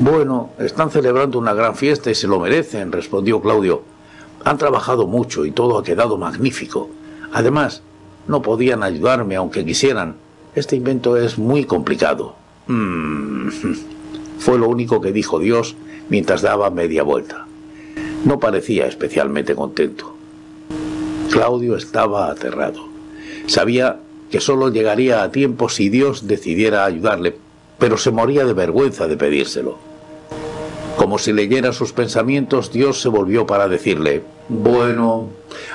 Bueno, están celebrando una gran fiesta y se lo merecen, respondió Claudio. Han trabajado mucho y todo ha quedado magnífico. Además, no podían ayudarme aunque quisieran. Este invento es muy complicado. Mm. Fue lo único que dijo Dios mientras daba media vuelta. No parecía especialmente contento. Claudio estaba aterrado. Sabía que solo llegaría a tiempo si Dios decidiera ayudarle, pero se moría de vergüenza de pedírselo. Como si leyera sus pensamientos, Dios se volvió para decirle, bueno,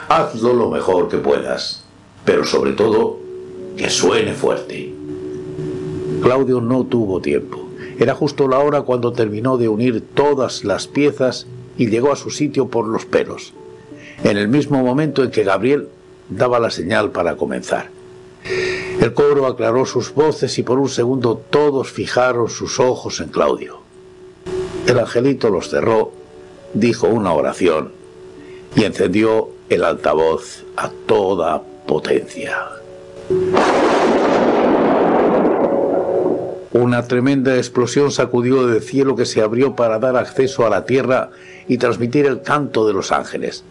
hazlo lo mejor que puedas, pero sobre todo, que suene fuerte. Claudio no tuvo tiempo. Era justo la hora cuando terminó de unir todas las piezas y llegó a su sitio por los pelos, en el mismo momento en que Gabriel daba la señal para comenzar. El coro aclaró sus voces y por un segundo todos fijaron sus ojos en Claudio. El angelito los cerró, dijo una oración y encendió el altavoz a toda potencia. Una tremenda explosión sacudió del cielo que se abrió para dar acceso a la tierra y transmitir el canto de los ángeles.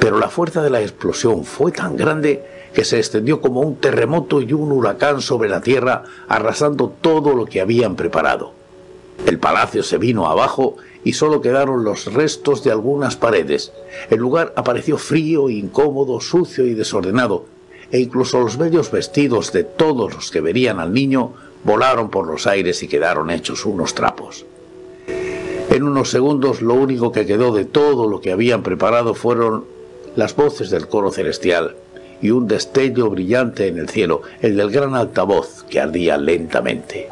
Pero la fuerza de la explosión fue tan grande que se extendió como un terremoto y un huracán sobre la tierra, arrasando todo lo que habían preparado. El palacio se vino abajo y solo quedaron los restos de algunas paredes. El lugar apareció frío, incómodo, sucio y desordenado, e incluso los bellos vestidos de todos los que verían al niño volaron por los aires y quedaron hechos unos trapos. En unos segundos lo único que quedó de todo lo que habían preparado fueron las voces del coro celestial y un destello brillante en el cielo, el del gran altavoz que ardía lentamente.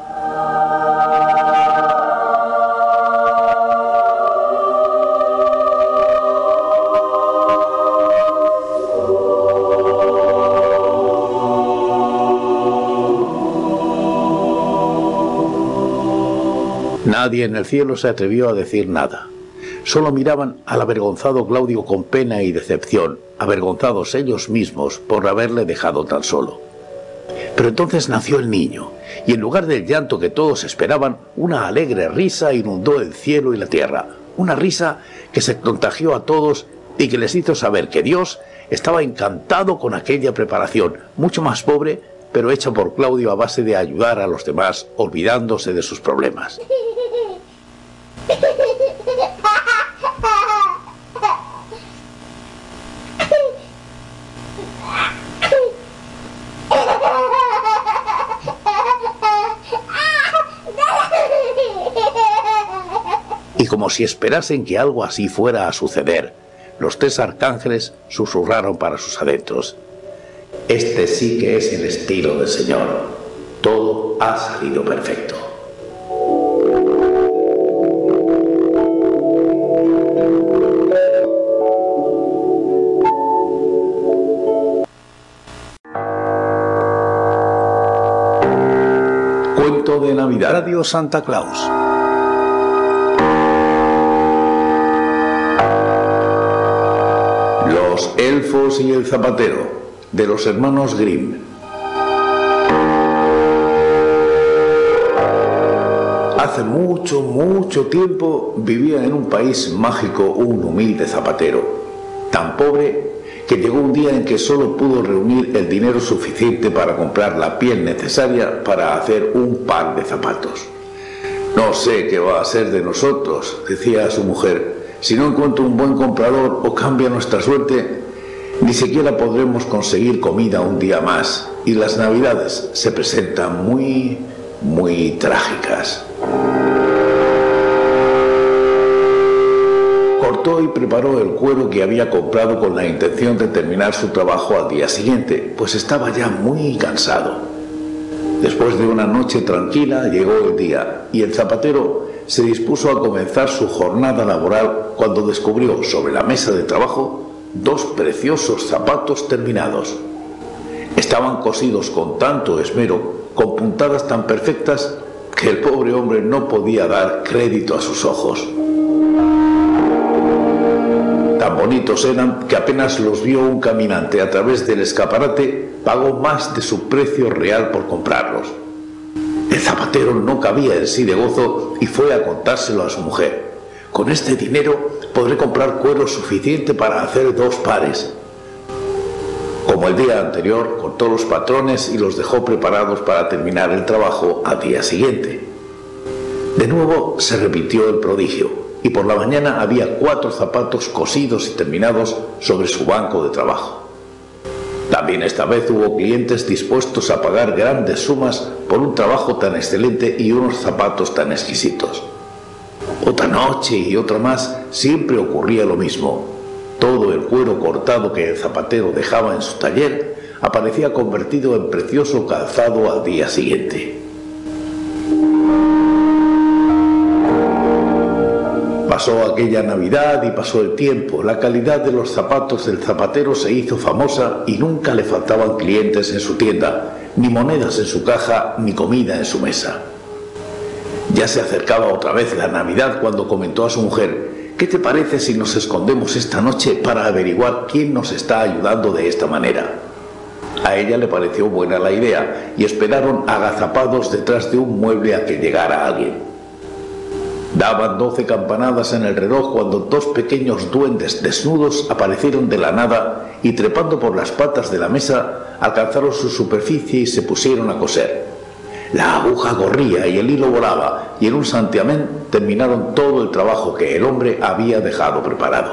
Nadie en el cielo se atrevió a decir nada. Solo miraban al avergonzado Claudio con pena y decepción, avergonzados ellos mismos por haberle dejado tan solo. Pero entonces nació el niño, y en lugar del llanto que todos esperaban, una alegre risa inundó el cielo y la tierra, una risa que se contagió a todos y que les hizo saber que Dios estaba encantado con aquella preparación, mucho más pobre, pero hecha por Claudio a base de ayudar a los demás, olvidándose de sus problemas. Como si esperasen que algo así fuera a suceder, los tres arcángeles susurraron para sus adentros. Este sí que es el estilo del Señor. Todo ha salido perfecto. Cuento de Navidad. Radio Santa Claus. Los elfos y el zapatero, de los hermanos Grimm. Hace mucho, mucho tiempo vivía en un país mágico un humilde zapatero, tan pobre que llegó un día en que solo pudo reunir el dinero suficiente para comprar la piel necesaria para hacer un par de zapatos. No sé qué va a ser de nosotros, decía a su mujer, si no encuentro un buen comprador o cambia nuestra suerte, ni siquiera podremos conseguir comida un día más y las navidades se presentan muy, muy trágicas. Cortó y preparó el cuero que había comprado con la intención de terminar su trabajo al día siguiente, pues estaba ya muy cansado. Después de una noche tranquila llegó el día y el zapatero se dispuso a comenzar su jornada laboral cuando descubrió sobre la mesa de trabajo dos preciosos zapatos terminados. Estaban cosidos con tanto esmero, con puntadas tan perfectas, que el pobre hombre no podía dar crédito a sus ojos. Tan bonitos eran que apenas los vio un caminante a través del escaparate, pagó más de su precio real por comprarlos. El zapatero no cabía en sí de gozo y fue a contárselo a su mujer. Con este dinero podré comprar cuero suficiente para hacer dos pares. Como el día anterior, cortó los patrones y los dejó preparados para terminar el trabajo al día siguiente. De nuevo se repitió el prodigio y por la mañana había cuatro zapatos cosidos y terminados sobre su banco de trabajo. También esta vez hubo clientes dispuestos a pagar grandes sumas por un trabajo tan excelente y unos zapatos tan exquisitos. Otra noche y otra más siempre ocurría lo mismo. Todo el cuero cortado que el zapatero dejaba en su taller aparecía convertido en precioso calzado al día siguiente. Pasó aquella Navidad y pasó el tiempo. La calidad de los zapatos del zapatero se hizo famosa y nunca le faltaban clientes en su tienda, ni monedas en su caja, ni comida en su mesa. Ya se acercaba otra vez la Navidad cuando comentó a su mujer, ¿qué te parece si nos escondemos esta noche para averiguar quién nos está ayudando de esta manera? A ella le pareció buena la idea y esperaron agazapados detrás de un mueble a que llegara alguien. Daban doce campanadas en el reloj cuando dos pequeños duendes desnudos aparecieron de la nada y trepando por las patas de la mesa alcanzaron su superficie y se pusieron a coser. La aguja corría y el hilo volaba y en un santiamén terminaron todo el trabajo que el hombre había dejado preparado.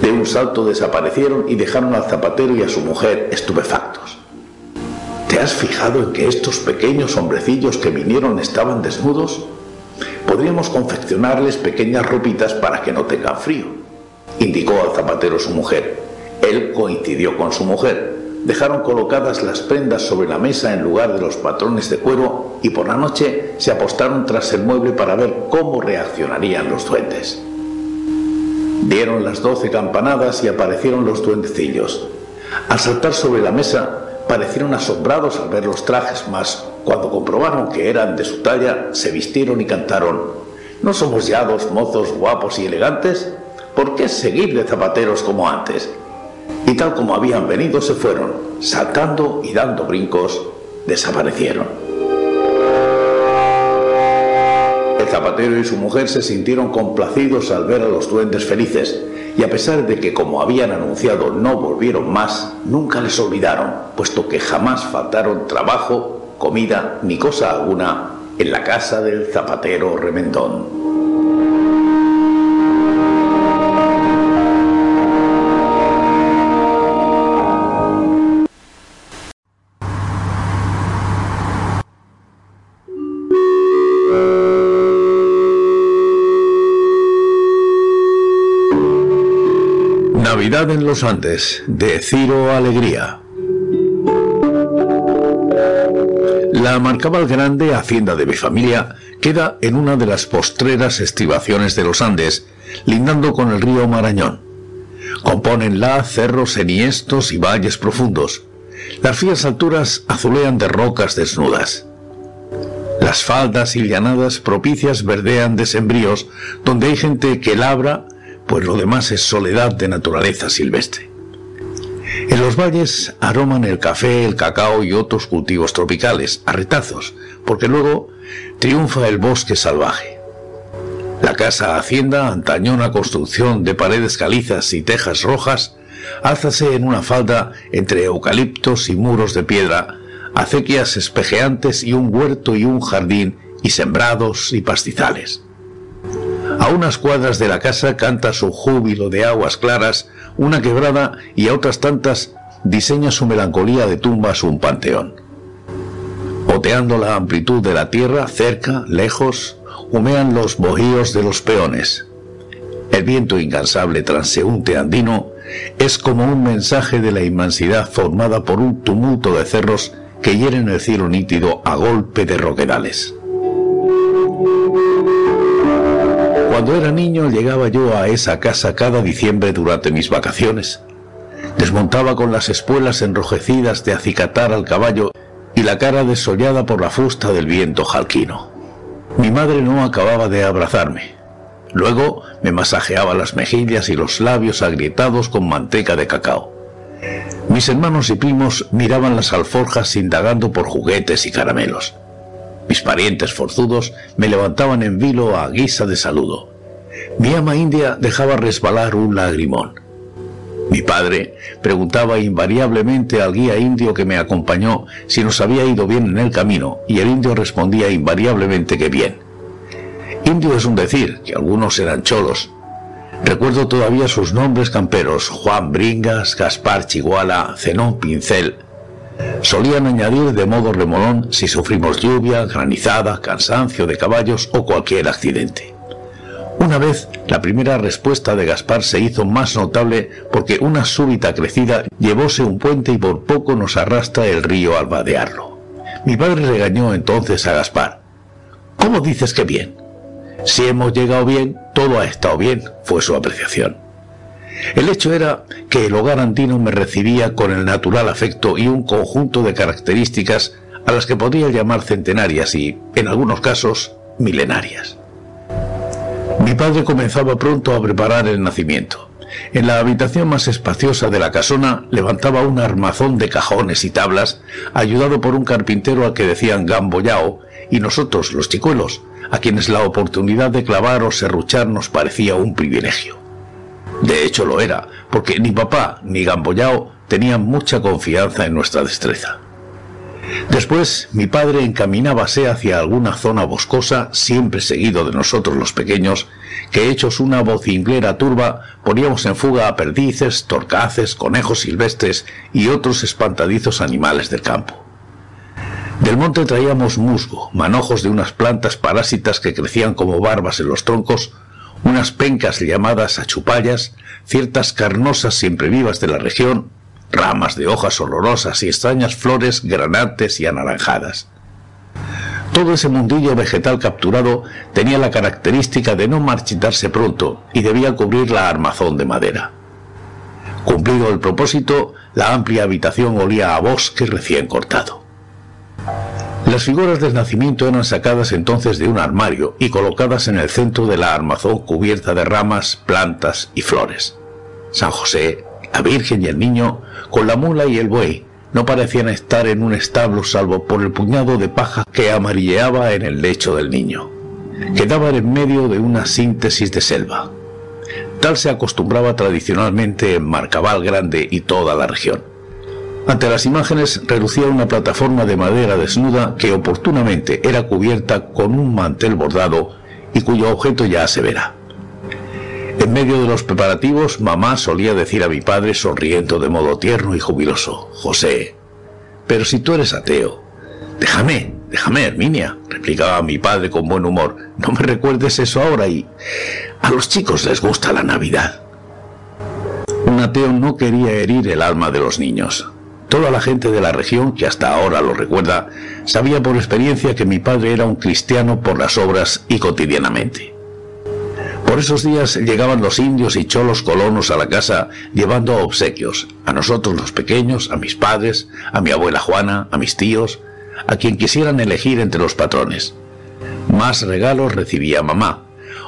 De un salto desaparecieron y dejaron al zapatero y a su mujer estupefactos. ¿Te has fijado en que estos pequeños hombrecillos que vinieron estaban desnudos? podríamos confeccionarles pequeñas ropitas para que no tengan frío, indicó al zapatero su mujer. Él coincidió con su mujer. Dejaron colocadas las prendas sobre la mesa en lugar de los patrones de cuero y por la noche se apostaron tras el mueble para ver cómo reaccionarían los duendes. Dieron las doce campanadas y aparecieron los duendecillos. Al saltar sobre la mesa, parecieron asombrados al ver los trajes, mas cuando comprobaron que eran de su talla, se vistieron y cantaron, ¿no somos ya dos mozos guapos y elegantes? ¿Por qué seguir de zapateros como antes? Y tal como habían venido se fueron, saltando y dando brincos, desaparecieron. El zapatero y su mujer se sintieron complacidos al ver a los duendes felices, y a pesar de que como habían anunciado no volvieron más, nunca les olvidaron, puesto que jamás faltaron trabajo, comida ni cosa alguna en la casa del zapatero remendón. En los Andes, de Ciro Alegría. La Marcabal Grande, hacienda de mi familia, queda en una de las postreras estribaciones de los Andes, lindando con el río Marañón. Compónenla cerros enhiestos y valles profundos. Las frías alturas azulean de rocas desnudas. Las faldas y llanadas propicias verdean de sembríos, donde hay gente que labra pues lo demás es soledad de naturaleza silvestre. En los valles aroman el café, el cacao y otros cultivos tropicales, a retazos, porque luego triunfa el bosque salvaje. La casa hacienda, antañona construcción de paredes calizas y tejas rojas, álzase en una falda entre eucaliptos y muros de piedra, acequias espejeantes y un huerto y un jardín y sembrados y pastizales. A unas cuadras de la casa canta su júbilo de aguas claras una quebrada y a otras tantas diseña su melancolía de tumbas un panteón. Oteando la amplitud de la tierra, cerca, lejos, humean los bohíos de los peones. El viento incansable transeúnte andino es como un mensaje de la inmensidad formada por un tumulto de cerros que hieren el cielo nítido a golpe de roquedales. Cuando era niño llegaba yo a esa casa cada diciembre durante mis vacaciones. Desmontaba con las espuelas enrojecidas de acicatar al caballo y la cara desollada por la fusta del viento jalquino. Mi madre no acababa de abrazarme. Luego me masajeaba las mejillas y los labios agrietados con manteca de cacao. Mis hermanos y primos miraban las alforjas indagando por juguetes y caramelos. Mis parientes forzudos me levantaban en vilo a guisa de saludo. Mi ama india dejaba resbalar un lagrimón. Mi padre preguntaba invariablemente al guía indio que me acompañó si nos había ido bien en el camino y el indio respondía invariablemente que bien. Indio es un decir, que algunos eran cholos. Recuerdo todavía sus nombres camperos, Juan Bringas, Gaspar Chiguala, Zenón Pincel. Solían añadir de modo remolón si sufrimos lluvia, granizada, cansancio de caballos o cualquier accidente. Una vez, la primera respuesta de Gaspar se hizo más notable porque una súbita crecida llevóse un puente y por poco nos arrastra el río al vadearlo. Mi padre regañó entonces a Gaspar. ¿Cómo dices que bien? Si hemos llegado bien, todo ha estado bien, fue su apreciación. El hecho era que el hogar andino me recibía con el natural afecto y un conjunto de características a las que podría llamar centenarias y, en algunos casos, milenarias. Mi padre comenzaba pronto a preparar el nacimiento. En la habitación más espaciosa de la casona levantaba un armazón de cajones y tablas, ayudado por un carpintero al que decían gamboyao, y nosotros, los chicuelos, a quienes la oportunidad de clavar o serruchar nos parecía un privilegio. De hecho lo era, porque ni papá ni gamboyao tenían mucha confianza en nuestra destreza. Después, mi padre encaminábase hacia alguna zona boscosa, siempre seguido de nosotros los pequeños, que hechos una vocinglera turba, poníamos en fuga a perdices, torcaces, conejos silvestres y otros espantadizos animales del campo. Del monte traíamos musgo, manojos de unas plantas parásitas que crecían como barbas en los troncos, unas pencas llamadas achupallas, ciertas carnosas siempre vivas de la región, ramas de hojas olorosas y extrañas flores granantes y anaranjadas. Todo ese mundillo vegetal capturado tenía la característica de no marchitarse pronto y debía cubrir la armazón de madera. Cumplido el propósito, la amplia habitación olía a bosque recién cortado. Las figuras del nacimiento eran sacadas entonces de un armario y colocadas en el centro de la armazón cubierta de ramas, plantas y flores. San José, la Virgen y el niño, con la mula y el buey, no parecían estar en un establo salvo por el puñado de paja que amarilleaba en el lecho del niño. Quedaban en medio de una síntesis de selva. Tal se acostumbraba tradicionalmente en Marcabal Grande y toda la región. Ante las imágenes relucía una plataforma de madera desnuda que oportunamente era cubierta con un mantel bordado y cuyo objeto ya se verá. En medio de los preparativos, mamá solía decir a mi padre, sonriendo de modo tierno y jubiloso, José, pero si tú eres ateo, déjame, déjame, Herminia, replicaba mi padre con buen humor, no me recuerdes eso ahora y a los chicos les gusta la Navidad. Un ateo no quería herir el alma de los niños. Toda la gente de la región, que hasta ahora lo recuerda, sabía por experiencia que mi padre era un cristiano por las obras y cotidianamente. Por esos días llegaban los indios y cholos colonos a la casa llevando obsequios, a nosotros los pequeños, a mis padres, a mi abuela Juana, a mis tíos, a quien quisieran elegir entre los patrones. Más regalos recibía mamá.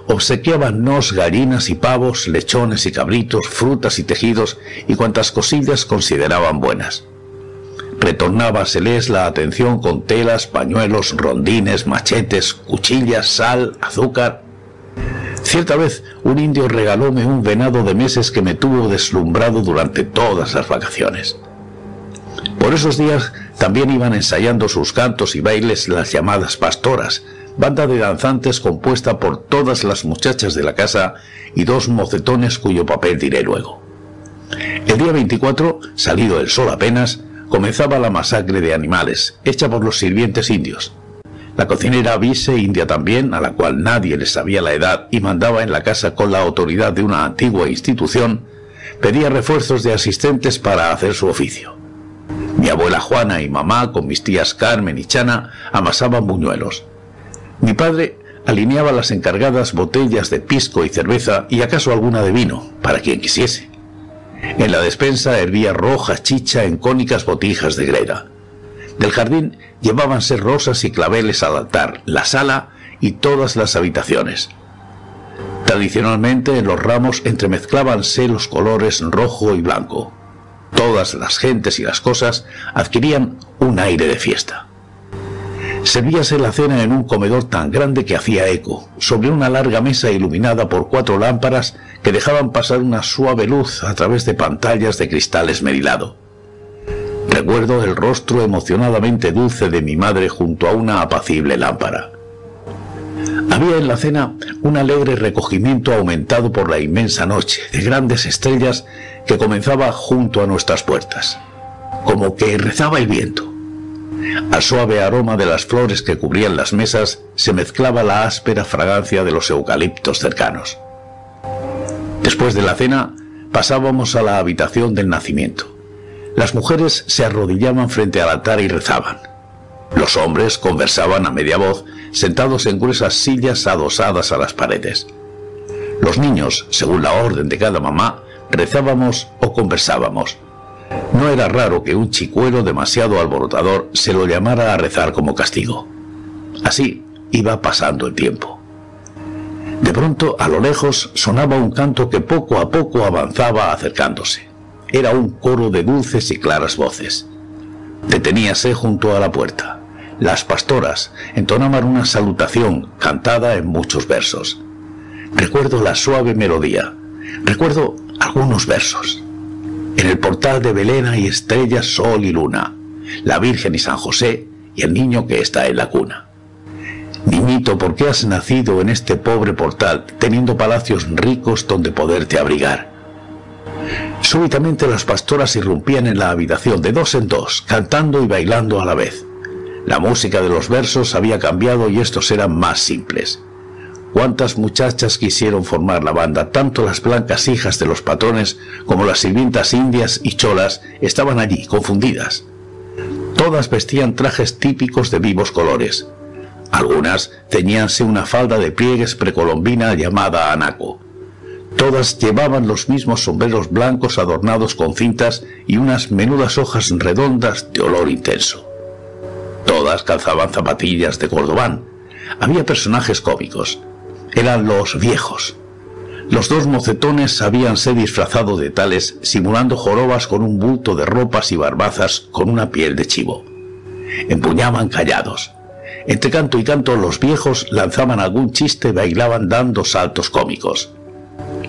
Obsequiábanos gallinas y pavos, lechones y cabritos, frutas y tejidos y cuantas cosillas consideraban buenas. Retornábaseles la atención con telas, pañuelos, rondines, machetes, cuchillas, sal, azúcar, Cierta vez un indio regalóme un venado de meses que me tuvo deslumbrado durante todas las vacaciones. Por esos días también iban ensayando sus cantos y bailes las llamadas pastoras, banda de danzantes compuesta por todas las muchachas de la casa y dos mocetones cuyo papel diré luego. El día 24, salido el sol apenas, comenzaba la masacre de animales, hecha por los sirvientes indios. La cocinera Vise, india también, a la cual nadie le sabía la edad y mandaba en la casa con la autoridad de una antigua institución, pedía refuerzos de asistentes para hacer su oficio. Mi abuela Juana y mamá, con mis tías Carmen y Chana, amasaban buñuelos. Mi padre alineaba las encargadas botellas de pisco y cerveza y acaso alguna de vino, para quien quisiese. En la despensa hervía roja chicha en cónicas botijas de greda. Del jardín llevábanse rosas y claveles al altar, la sala y todas las habitaciones. Tradicionalmente en los ramos entremezclábanse los colores rojo y blanco. Todas las gentes y las cosas adquirían un aire de fiesta. Servíase la cena en un comedor tan grande que hacía eco, sobre una larga mesa iluminada por cuatro lámparas que dejaban pasar una suave luz a través de pantallas de cristal esmerilado. Recuerdo el rostro emocionadamente dulce de mi madre junto a una apacible lámpara. Había en la cena un alegre recogimiento aumentado por la inmensa noche de grandes estrellas que comenzaba junto a nuestras puertas, como que rezaba el viento. Al suave aroma de las flores que cubrían las mesas se mezclaba la áspera fragancia de los eucaliptos cercanos. Después de la cena pasábamos a la habitación del nacimiento. Las mujeres se arrodillaban frente al altar y rezaban. Los hombres conversaban a media voz, sentados en gruesas sillas adosadas a las paredes. Los niños, según la orden de cada mamá, rezábamos o conversábamos. No era raro que un chicuelo demasiado alborotador se lo llamara a rezar como castigo. Así iba pasando el tiempo. De pronto, a lo lejos, sonaba un canto que poco a poco avanzaba acercándose. Era un coro de dulces y claras voces. Deteníase junto a la puerta. Las pastoras entonaban una salutación cantada en muchos versos. Recuerdo la suave melodía. Recuerdo algunos versos. En el portal de Belén hay estrellas, sol y luna, la Virgen y San José y el niño que está en la cuna. Niñito, ¿por qué has nacido en este pobre portal, teniendo palacios ricos donde poderte abrigar? Súbitamente las pastoras irrumpían en la habitación de dos en dos, cantando y bailando a la vez. La música de los versos había cambiado y estos eran más simples. Cuántas muchachas quisieron formar la banda, tanto las blancas hijas de los patrones como las sirvientas indias y cholas estaban allí, confundidas. Todas vestían trajes típicos de vivos colores. Algunas teñíanse una falda de pliegues precolombina llamada anaco. Todas llevaban los mismos sombreros blancos adornados con cintas y unas menudas hojas redondas de olor intenso. Todas calzaban zapatillas de cordobán. Había personajes cómicos. Eran los viejos. Los dos mocetones habíanse disfrazado de tales, simulando jorobas con un bulto de ropas y barbazas con una piel de chivo. Empuñaban callados. Entre canto y canto los viejos lanzaban algún chiste y bailaban dando saltos cómicos.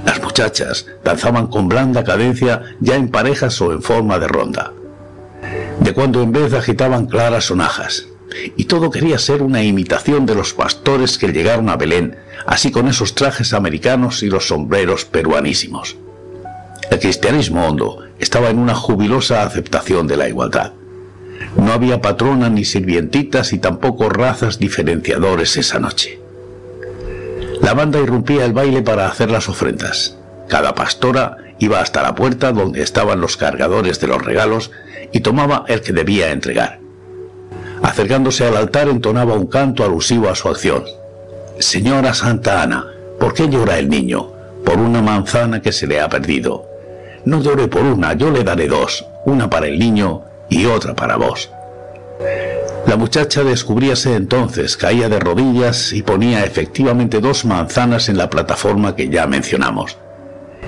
Las muchachas danzaban con blanda cadencia ya en parejas o en forma de ronda. De cuando en vez agitaban claras sonajas. Y todo quería ser una imitación de los pastores que llegaron a Belén, así con esos trajes americanos y los sombreros peruanísimos. El cristianismo hondo estaba en una jubilosa aceptación de la igualdad. No había patrona ni sirvientitas y tampoco razas diferenciadores esa noche. La banda irrumpía el baile para hacer las ofrendas. Cada pastora iba hasta la puerta donde estaban los cargadores de los regalos y tomaba el que debía entregar. Acercándose al altar entonaba un canto alusivo a su acción. Señora Santa Ana, ¿por qué llora el niño? Por una manzana que se le ha perdido. No llore por una, yo le daré dos, una para el niño y otra para vos. La muchacha descubríase entonces, caía de rodillas y ponía efectivamente dos manzanas en la plataforma que ya mencionamos.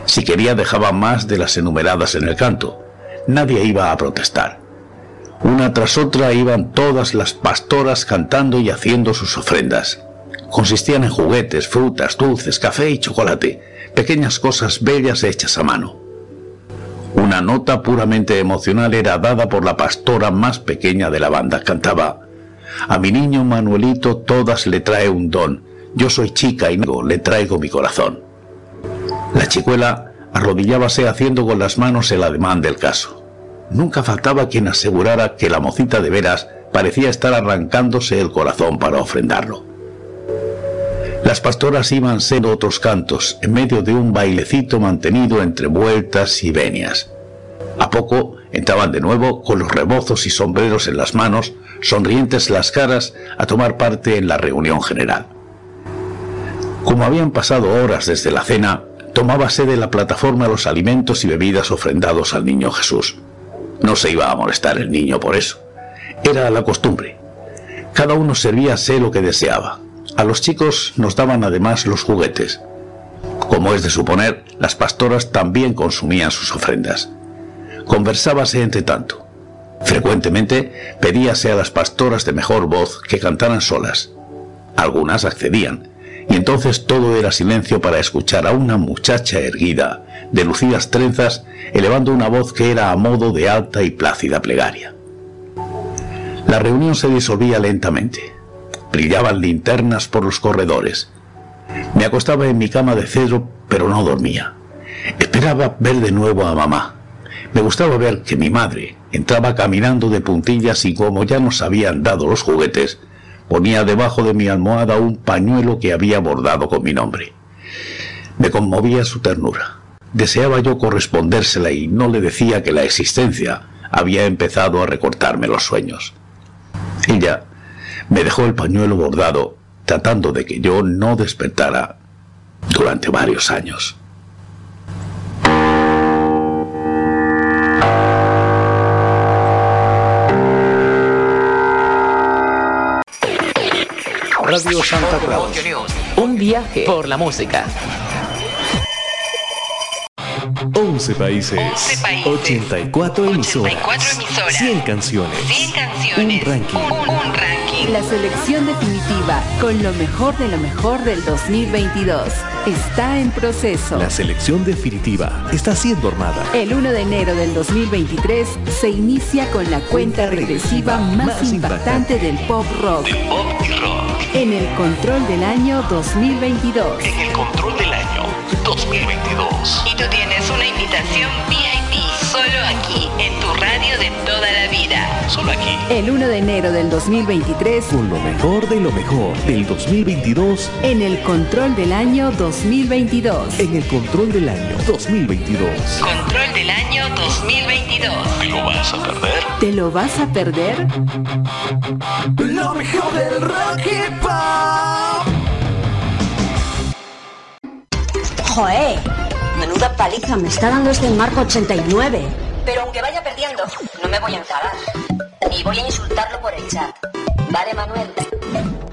Si quería dejaba más de las enumeradas en el canto. Nadie iba a protestar. Una tras otra iban todas las pastoras cantando y haciendo sus ofrendas. Consistían en juguetes, frutas, dulces, café y chocolate, pequeñas cosas bellas hechas a mano. Una nota puramente emocional era dada por la pastora más pequeña de la banda. Cantaba, A mi niño Manuelito todas le trae un don. Yo soy chica y le traigo mi corazón. La chicuela arrodillábase haciendo con las manos el ademán del caso. Nunca faltaba quien asegurara que la mocita de veras parecía estar arrancándose el corazón para ofrendarlo. Las pastoras iban siendo otros cantos, en medio de un bailecito mantenido entre vueltas y venias. A poco entraban de nuevo con los rebozos y sombreros en las manos, sonrientes las caras, a tomar parte en la reunión general. Como habían pasado horas desde la cena, tomábase de la plataforma los alimentos y bebidas ofrendados al niño Jesús. No se iba a molestar el niño por eso. Era la costumbre. Cada uno servíase lo que deseaba. A los chicos nos daban además los juguetes. Como es de suponer, las pastoras también consumían sus ofrendas. Conversábase entre tanto. Frecuentemente pedíase a las pastoras de mejor voz que cantaran solas. Algunas accedían, y entonces todo era silencio para escuchar a una muchacha erguida, de lucidas trenzas, elevando una voz que era a modo de alta y plácida plegaria. La reunión se disolvía lentamente. Brillaban linternas por los corredores. Me acostaba en mi cama de cedro, pero no dormía. Esperaba ver de nuevo a mamá. Me gustaba ver que mi madre entraba caminando de puntillas y como ya nos habían dado los juguetes, ponía debajo de mi almohada un pañuelo que había bordado con mi nombre. Me conmovía su ternura. Deseaba yo correspondérsela y no le decía que la existencia había empezado a recortarme los sueños. Ella me dejó el pañuelo bordado, tratando de que yo no despertara durante varios años. Radio Santa Claus. Un viaje por la música. 11 países, 84, emisoras, 100 canciones, un ranking. La selección definitiva con lo mejor de lo mejor del 2022 está en proceso. La selección definitiva está siendo armada. El 1 de enero del 2023 se inicia con la cuenta regresiva más impactante del pop rock. En el control del año 2022. En el control del año 2022. Y tú tienes invitación VIP solo aquí, en tu radio de toda la vida. Solo aquí. El 1 de enero del 2023. Con lo mejor de lo mejor del 2022. En el control del año 2022. En el control del año 2022. Control del año 2022. ¿Te lo vas a perder? ¿Te lo vas a perder? Lo mejor del rock y pop. Menuda paliza me está dando este marco 89. Pero aunque vaya perdiendo, no me voy a enfadar. Y voy a insultarlo por el chat. ¿Vale, Manuel?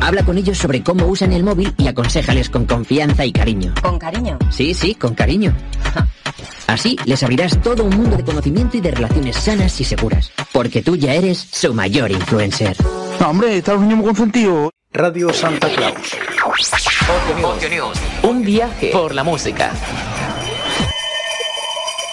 Habla con ellos sobre cómo usan el móvil y aconsejales con confianza y cariño. ¿Con cariño? Sí, sí, con cariño. Así les abrirás todo un mundo de conocimiento y de relaciones sanas y seguras. Porque tú ya eres su mayor influencer. No, hombre, está los niños muy consentidos. Radio Santa Claus. Ocio News. Un viaje por la música.